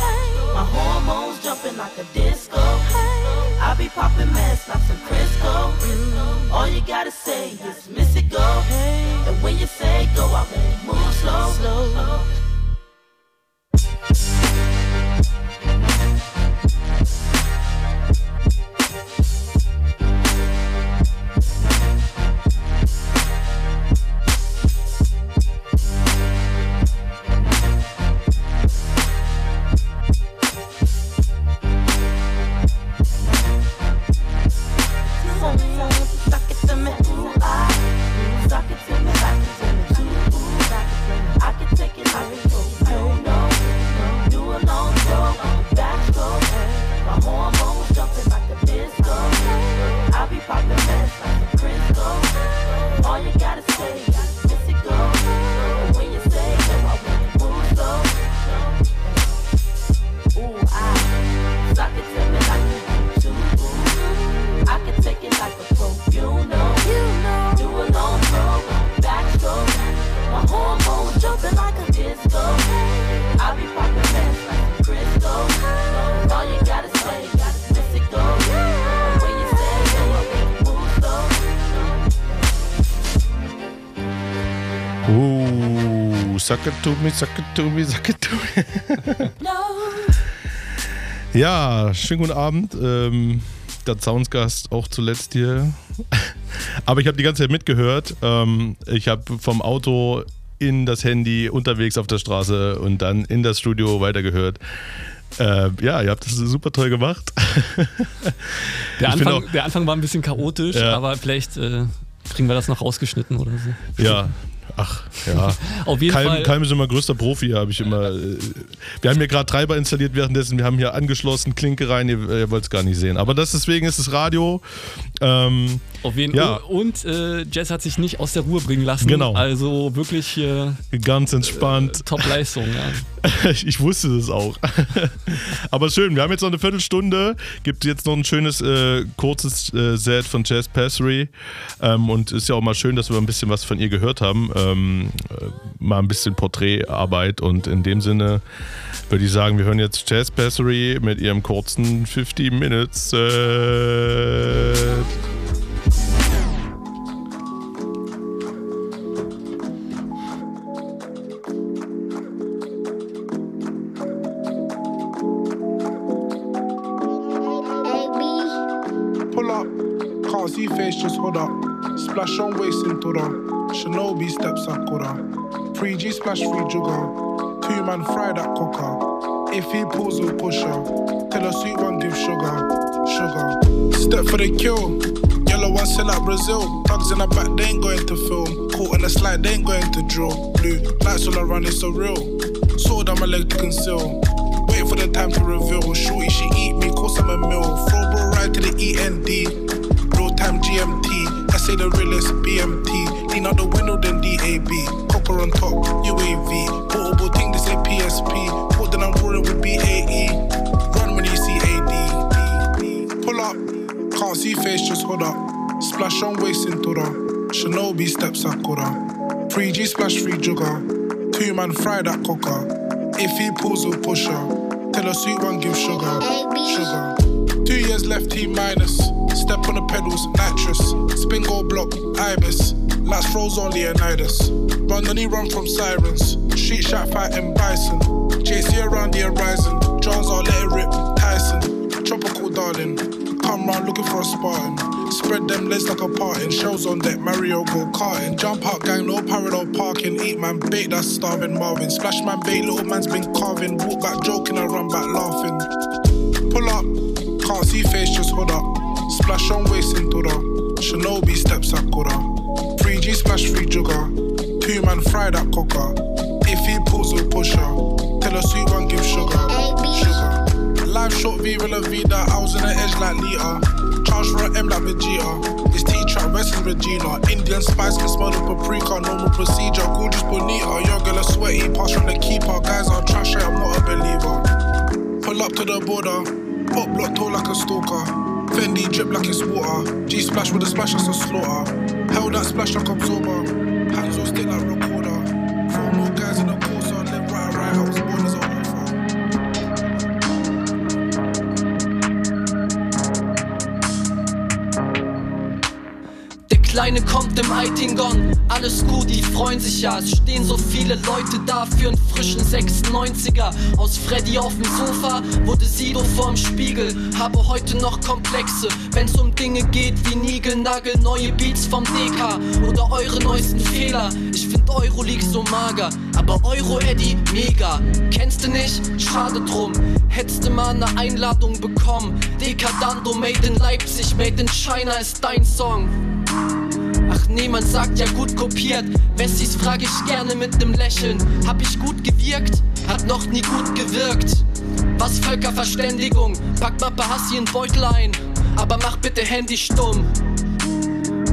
My hormones jumping like a disco. I be popping mess like some Crisco. All you gotta say is miss it go. And when you say go, I won't move slow. Suck it to me, suck it to me, suck it to me. ja, schönen guten Abend. Ähm, der Soundsgast auch zuletzt hier. Aber ich habe die ganze Zeit mitgehört. Ähm, ich habe vom Auto in das Handy unterwegs auf der Straße und dann in das Studio weitergehört. Äh, ja, ihr habt das super toll gemacht. Der Anfang, der Anfang war ein bisschen chaotisch, Ja. aber vielleicht äh, kriegen wir das noch rausgeschnitten oder so. Ja, ach, ja. Auf jeden Kalm, Fall. Kalm ist immer größter Profi, habe ich immer. äh, Wir haben hier gerade Treiber installiert währenddessen, wir haben hier angeschlossen, Klinke rein, ihr, ihr wollt es gar nicht sehen. Aber das, deswegen ist es Radio Ähm, Auf jeden ja. Und äh, Jess hat sich nicht aus der Ruhe bringen lassen. Genau. Also wirklich äh, Ganz entspannt. Top-Leistung, ja. ich wusste das auch. Aber schön, wir haben jetzt noch eine Viertelstunde. Gibt jetzt noch ein schönes, äh, kurzes äh, Set von Jazz Passery. Ähm, und ist ja auch mal schön, dass wir ein bisschen was von ihr gehört haben. Ähm, äh, mal ein bisschen Porträtarbeit. Und in dem Sinne würde ich sagen, wir hören jetzt Jazz Passery mit ihrem kurzen 50 Minutes Set. Pull up, can't see face, just hold up. Splash on waist in Tura. Shinobi steps up, Kura. 3G splash, free jugger. Two man fry that cocker. If he pulls, we'll push her. Tell a sweet one, give sugar. Sugar. Step for the kill. Yellow one sell out Brazil. Thugs in the back, they ain't going to film. Caught in the slide, they ain't going to drill. Blue lights all around, it's so real. Sword on my leg to conceal. Waiting for the time to reveal. Shorty, she eat me, cause I'm a mill. Throw bro right to the END. Real time GMT. I say the realest BMT. Lean out the window, then DAB. Copper on top, UAV. Portable thing, they say PSP. Put then I'm rolling with BAE. Can't see face, just hold up. Splash on waist in Tura. Shinobi steps Sakura. 3G splash, free jugger. Two man fry that cocker. If he pulls, we'll push her. Tell a sweet one, give sugar. Sugar. Two years left, T minus. Step on the pedals, nitrous. Spin go block, ibis. Last froze on Leonidas. Run knee run from sirens. Street shot fighting bison. JC around the horizon. Johns all let it rip, Tyson. Tropical darling. Round looking for a Spartan. Spread them legs like a parting. Shells on deck, Mario go karting. Jump out gang, no parallel parking. Eat man bait, that's starving Marvin. Splash man bait, little man's been carving. Walk back joking, I run back laughing. Pull up, can't see face, just hold up. Splash on waist in Tura. Shinobi steps Sakura. 3G splash, free jugger. Two man fry that cocker. If he pulls, we'll push her. Tell a sweet one, give sugar. Sugar. Life short, Viva La Vida. I was in the edge like Lita. Charge for an M like Vegeta. This T-trap, West Regina. Indian spice can smell the paprika. Normal procedure, gorgeous bonita. Your girl is sweaty, pass from the keeper. Guys are trash, I'm not a believer. Pull up to the border. Pop block tall like a stalker. Fendi drip like it's water. G splash with a splash, that's a slaughter. Held that splash like absorber. Hands on stick like recorder. Kleine kommt im Eitingon, alles gut, die freuen sich ja. Es stehen so viele Leute da für einen frischen 96er. Aus Freddy auf dem Sofa wurde Sido vorm Spiegel. Habe heute noch Komplexe, wenn's um Dinge geht wie Nigelnagel, neue Beats vom DK oder eure neuesten Fehler. Ich find Euroleague so mager, aber Euro Eddie mega. Kennst du nicht? Schade drum. Hättest du mal eine Einladung bekommen. Decadando, Made in Leipzig, Made in China ist dein Song. Ach niemand sagt ja gut kopiert. Wessis frage ich gerne mit nem Lächeln. Hab ich gut gewirkt? Hat noch nie gut gewirkt. Was Völkerverständigung? Pack mal Bahassi in Beutel ein. Aber mach bitte Handy stumm.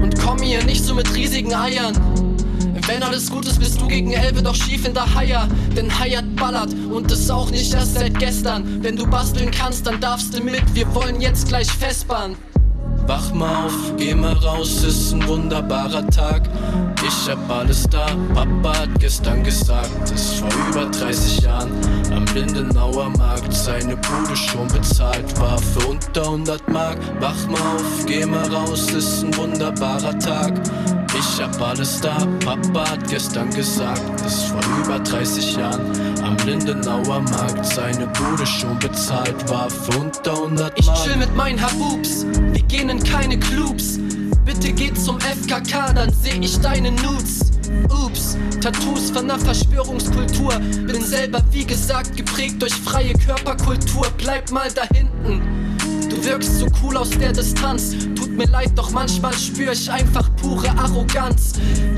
Und komm hier nicht so mit riesigen Eiern. Wenn alles gut ist, bist du gegen Elbe doch schief in der Haier. Denn Hayat ballert und das auch nicht erst seit gestern. Wenn du basteln kannst, dann darfst du mit. Wir wollen jetzt gleich festbahnen. Wach mal auf, geh mal raus, ist ein wunderbarer Tag. Ich hab alles da, Papa hat gestern gesagt, ist vor über 30 Jahren am Lindenauer Markt seine Bude schon bezahlt war für unter 100 Mark. Wach mal auf, geh mal raus, ist ein wunderbarer Tag. Ich hab alles da, Papa hat gestern gesagt, ist vor über 30 Jahren am Lindenauer Markt seine Bude schon bezahlt war für unter 100 Mark. Ich chill mit meinen Habubs, wir gehen in keine Clubs. Bitte geh zum FKK, dann seh ich deine Nudes. Ups, Tattoos von einer Verschwörungskultur. Bin selber, wie gesagt, geprägt durch freie Körperkultur. Bleib mal da hinten. Du wirkst so cool aus der Distanz. Mir leid, doch manchmal spür ich einfach pure Arroganz.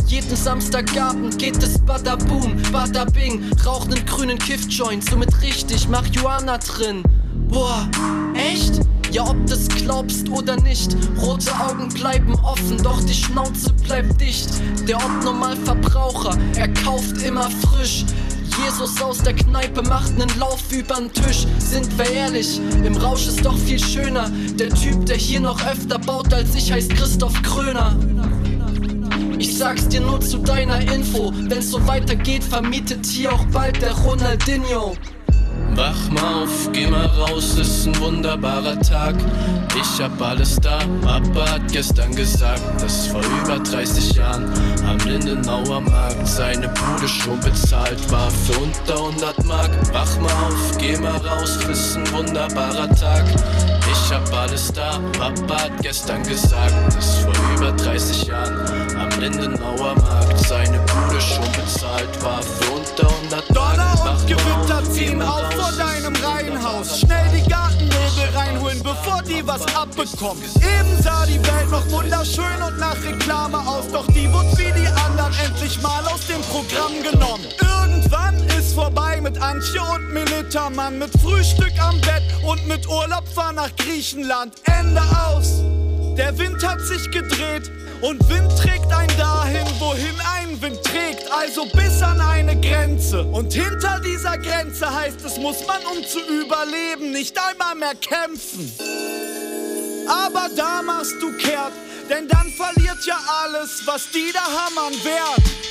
Jeden Samstagabend geht es bada boom, bada bing. Rauch nen grünen Kiffjoint, so mit richtig Marihuana drin. Boah, echt? Ja, ob du's glaubst oder nicht, rote Augen bleiben offen, doch die Schnauze bleibt dicht. Der Otto-Normalverbraucher, er kauft immer frisch. Jesus aus der Kneipe macht nen Lauf übern Tisch. Sind wir ehrlich, im Rausch ist doch viel schöner. Der Typ, der hier noch öfter baut als ich, heißt Christoph Kröner. Ich sag's dir nur zu deiner Info. Wenn's so weitergeht, vermietet hier auch bald der Ronaldinho. Wach mal auf, geh mal raus, ist ein wunderbarer Tag. Ich hab alles da, Papa hat gestern gesagt, dass vor über 30 Jahren am Lindenauer Markt seine Bude schon bezahlt war für unter 100 Mark. Wach mal auf, geh mal raus, ist ein wunderbarer Tag. Ich hab alles da, Papa hat gestern gesagt, dass vor über 30 Jahren am Lindenauer Markt seine Bude schon bezahlt war für unter 100 Mark. Donner Wach und Gewitter ziehen auf vor deinem Reihenhaus. Schnell die Gartenmöbel reinholen, bevor die was abbekommen. Eben sah die Welt noch wunderschön und nach Reklame aus, doch die wurde wie die anderen endlich mal aus dem Programm genommen. Irgendwann ist vorbei mit Antje und Melita, Mann, mit Frühstück am Bett und mit Urlaub fahr nach Griechenland. Ende aus. Der Wind hat sich gedreht und Wind trägt einen dahin, wohin ein Wind trägt, also bis an eine Grenze. Und hinter dieser Grenze heißt es, muss man, um zu überleben, nicht einmal mehr kämpfen. Aber da machst du kehrt, denn dann verliert ja alles, was die da an Wert.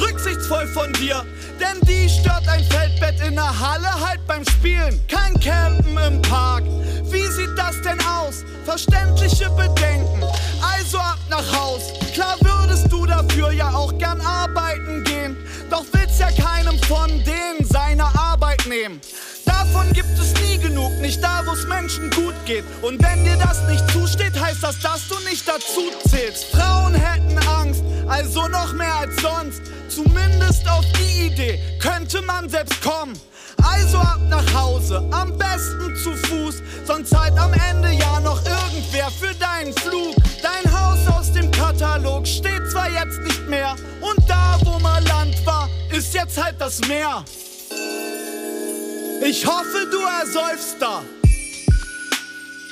Rücksichtsvoll von dir, denn die stört ein Feldbett in der Halle halt beim Spielen. Kein Campen im Park. Wie sieht das denn aus? Verständliche Bedenken. Also ab nach Haus. Klar würdest du dafür ja auch gern arbeiten gehen. Doch willst ja keinem von denen seine Arbeit nehmen. Davon gibt es nie genug, nicht da, wo es Menschen gut geht. Und wenn dir das nicht zusteht, heißt das, dass du nicht dazu zählst. Frauen hätten Angst, also noch mehr als sonst. Zumindest auf die Idee könnte man selbst kommen. Also ab nach Hause, am besten zu Fuß, sonst zahlt am Ende ja noch irgendwer für deinen Flug. Dein Haus aus dem Katalog steht zwar jetzt nicht mehr, und da, wo mal Land war, ist jetzt halt das Meer. Ich hoffe, du ersäufst da.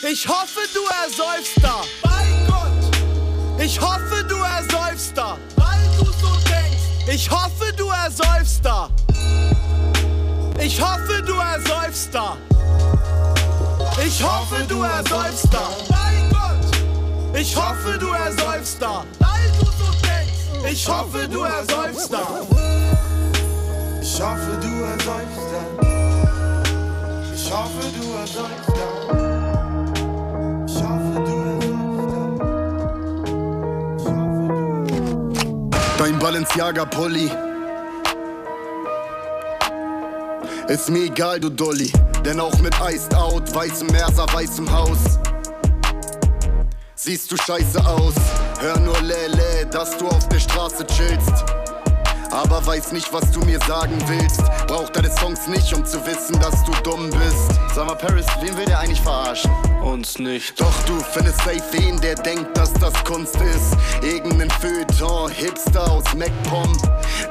Ich hoffe, du ersäufst da. Bei Gott. Ich hoffe, du ersäufst da. Weil du so denkst. Ich hoffe, du ersäufst da. Ich hoffe, du ersäufst da. Ich hoffe, du ersäufst da. Bei Gott. Ich hoffe, du ersäufst da. Weil du so. Ich hoffe, du ersäufst da. Ich hoffe, du ersäufst da. Ich hoffe, du ersäufst da. Dein Balenciaga-Pulli. Ist mir egal, du Dolly. Denn auch mit Iced Out, weißem Merser, weißem Haus. Siehst du scheiße aus. Hör nur Lele, dass du auf der Straße chillst. Aber weiß nicht, was du mir sagen willst. Brauch deine Songs nicht, um zu wissen, dass du dumm bist. Sag mal, Paris, wen will der eigentlich verarschen? Uns nicht. Doch du findest safe wen, der denkt, dass das Kunst ist. Irgendein Feuilleton, Hipster aus MacPom.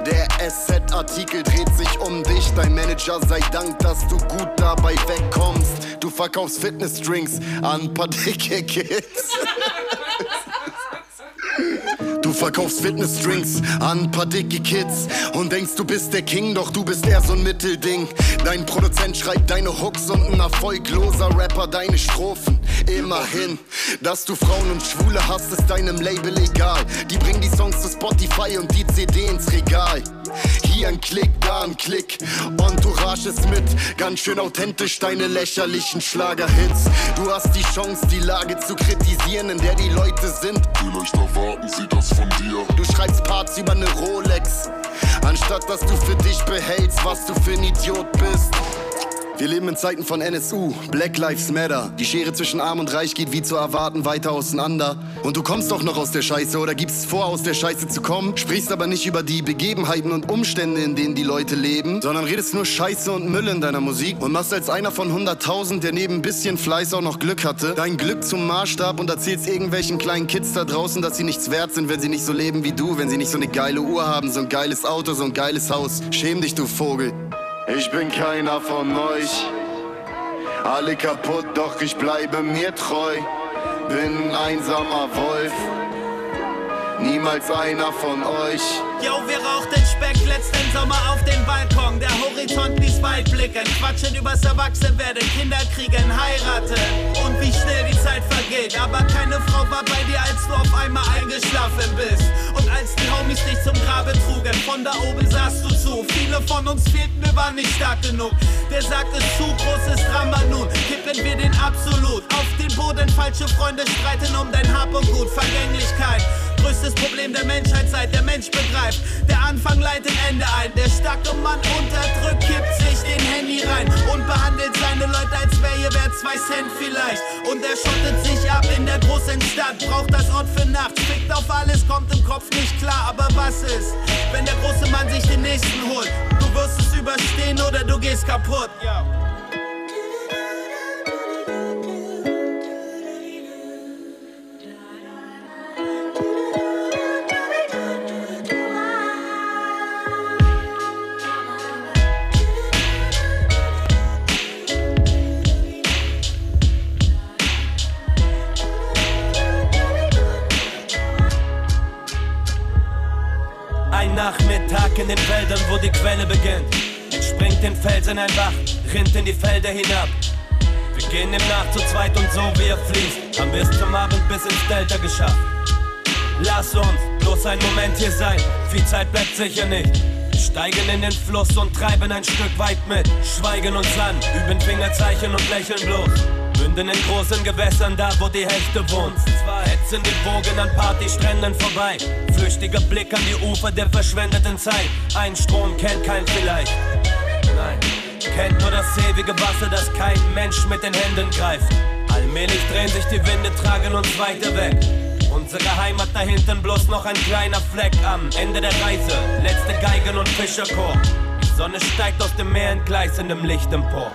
Der SZ-Artikel dreht sich um dich. Dein Manager sei Dank, dass du gut dabei wegkommst. Du verkaufst Fitnessdrinks an ein paar dicke Kids. Verkaufst Fitnessdrinks an paar dicke Kids und denkst, du bist der King, doch du bist eher so ein Mittelding. Dein Produzent schreibt deine Hooks und ein erfolgloser Rapper deine Strophen. Immerhin, dass du Frauen und Schwule hast, ist deinem Label egal. Die bringen die Songs zu Spotify und die CD ins Regal. Hier ein Klick, da ein Klick. Entourage ist mit, ganz schön authentisch deine lächerlichen Schlagerhits. Du hast die Chance, die Lage zu kritisieren, in der die Leute sind. Vielleicht erwarten sie das von dir. Du schreibst Parts über ne Rolex, anstatt dass du für dich behältst, was du für ein Idiot bist. Wir leben in Zeiten von NSU, Black Lives Matter. Die Schere zwischen Arm und Reich geht wie zu erwarten weiter auseinander. Und du kommst doch noch aus der Scheiße oder gibst vor, aus der Scheiße zu kommen, sprichst aber nicht über die Begebenheiten und Umstände, in denen die Leute leben, sondern redest nur Scheiße und Müll in deiner Musik und machst als einer von 100.000, der neben ein bisschen Fleiß auch noch Glück hatte, dein Glück zum Maßstab und erzählst irgendwelchen kleinen Kids da draußen, dass sie nichts wert sind, wenn sie nicht so leben wie du, wenn sie nicht so eine geile Uhr haben, so ein geiles Auto, so ein geiles Haus. Schäm dich, du Vogel. Ich bin keiner von euch. Alle kaputt, doch ich bleibe mir treu. Bin ein einsamer Wolf, niemals einer von euch. Yo, wir rauchten Speck letzten Sommer auf dem Balkon. Der Horizont ließ weit blicken. Quatschen übers Erwachsenwerden, Kinder kriegen, heiraten. Und wie schnell die Zeit vergeht. Aber keine Frau war bei dir, als du auf einmal eingeschlafen bist. Und als die Homies dich zum Grabe trugen, von da oben sahst du zu. Viele von uns fehlten, wir waren nicht stark genug. Der sagt es zu, großes Drama nun. Kippen wir den absolut. Auf den Boden, falsche Freunde streiten um dein Hab und Gut. Vergänglichkeit. Größtes Problem der Menschheit seit der Mensch begreift. Der Anfang leitet Ende ein. Der starke Mann unterdrückt, kippt sich den Handy rein und behandelt seine Leute, als wäre ihr wert zwei Cent vielleicht. Und er schottet sich ab in der großen Stadt, braucht das Ort für Nacht. Fickt auf alles, kommt im Kopf nicht klar. Aber was ist, wenn der große Mann sich den nächsten holt? Du wirst es überstehen oder du gehst kaputt. Nachmittag in den Wäldern, wo die Quelle beginnt. Entspringt den Felsen ein Bach, rinnt in die Felder hinab. Wir gehen im Nach zu zweit und so wie er fließt, haben wir es zum Abend bis ins Delta geschafft. Lass uns bloß ein Moment hier sein, viel Zeit bleibt sicher nicht. Wir steigen in den Fluss und treiben ein Stück weit mit, schweigen uns an, üben Fingerzeichen und lächeln bloß. Münden in großen Gewässern, da wo die Hechte wohnt. Hetzen die Wogen an Partystränden vorbei. Flüchtiger Blick an die Ufer der verschwendeten Zeit. Ein Strom kennt kein vielleicht. Nein, kennt nur das ewige Wasser, das kein Mensch mit den Händen greift. Allmählich drehen sich die Winde, tragen uns weiter weg. Unsere Heimat da hinten bloß noch ein kleiner Fleck am Ende der Reise. Letzte Geigen und Fischerchor. Die Sonne steigt aus dem Meer in gleißendem Licht empor.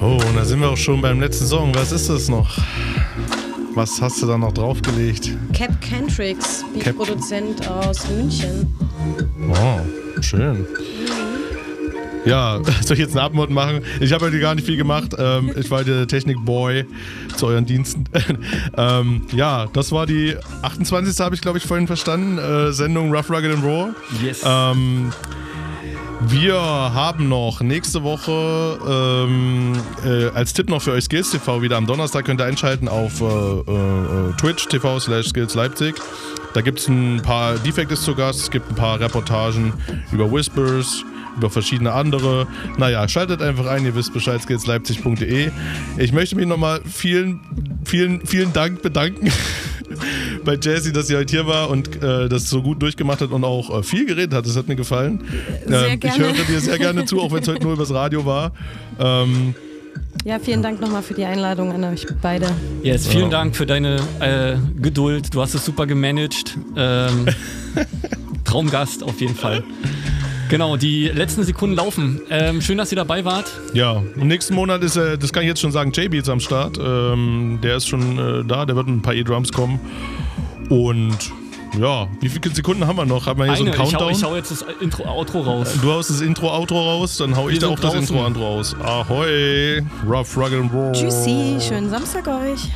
Oh, und da sind wir auch schon beim letzten Song. Was ist das noch? Was hast du da noch draufgelegt? Cap Cantrix, Beatproduzent aus München. Oh, schön. Ja, soll ich jetzt eine Abmod machen? Ich habe heute gar nicht viel gemacht. Ähm, ich war der Technik-Boy zu euren Diensten. ähm, ja, das war die 28. habe ich, glaube ich, vorhin verstanden. Äh, Sendung Rough, Rugged and Raw. Yes. Ähm, wir haben noch nächste Woche ähm, äh, als Tipp noch für euch Skills TV wieder am Donnerstag könnt ihr einschalten auf äh, äh, Twitch TV slash Skills Leipzig. Da gibt es ein paar Defects zu Gast, es gibt ein paar Reportagen über Whispers, über verschiedene andere. Naja, schaltet einfach ein, ihr wisst Bescheid, skillsleipzig.de. Ich möchte mich nochmal vielen, vielen, vielen Dank bedanken bei Jazzy, dass sie heute hier war und äh, das so gut durchgemacht hat und auch äh, viel geredet hat. Das hat mir gefallen. Sehr Ähm, ich höre dir sehr gerne zu, auch wenn es heute nur übers Radio war. Ähm, Ja, vielen Dank nochmal für die Einladung an euch beide. Yes, vielen. Dank für deine äh, Geduld. Du hast es super gemanagt. Ähm, Traumgast auf jeden Fall. Genau, die letzten Sekunden laufen. Ähm, schön, dass ihr dabei wart. ja, im nächsten Monat ist, äh, das kann ich jetzt schon sagen, JB ist am Start. Ähm, der ist schon äh, da, der wird mit ein paar E-Drums kommen. Und ja, wie viele Sekunden haben wir noch? Haben wir hier Eine, so einen ich, hau, Countdown? ich hau jetzt das Intro, Outro raus. Du haust das Intro-Outro raus, dann hau ich Wir da sind auch das draußen. Intro-Outro raus. Ahoi, Rough, Rugged and Raw. Tschüssi, schönen Samstag euch.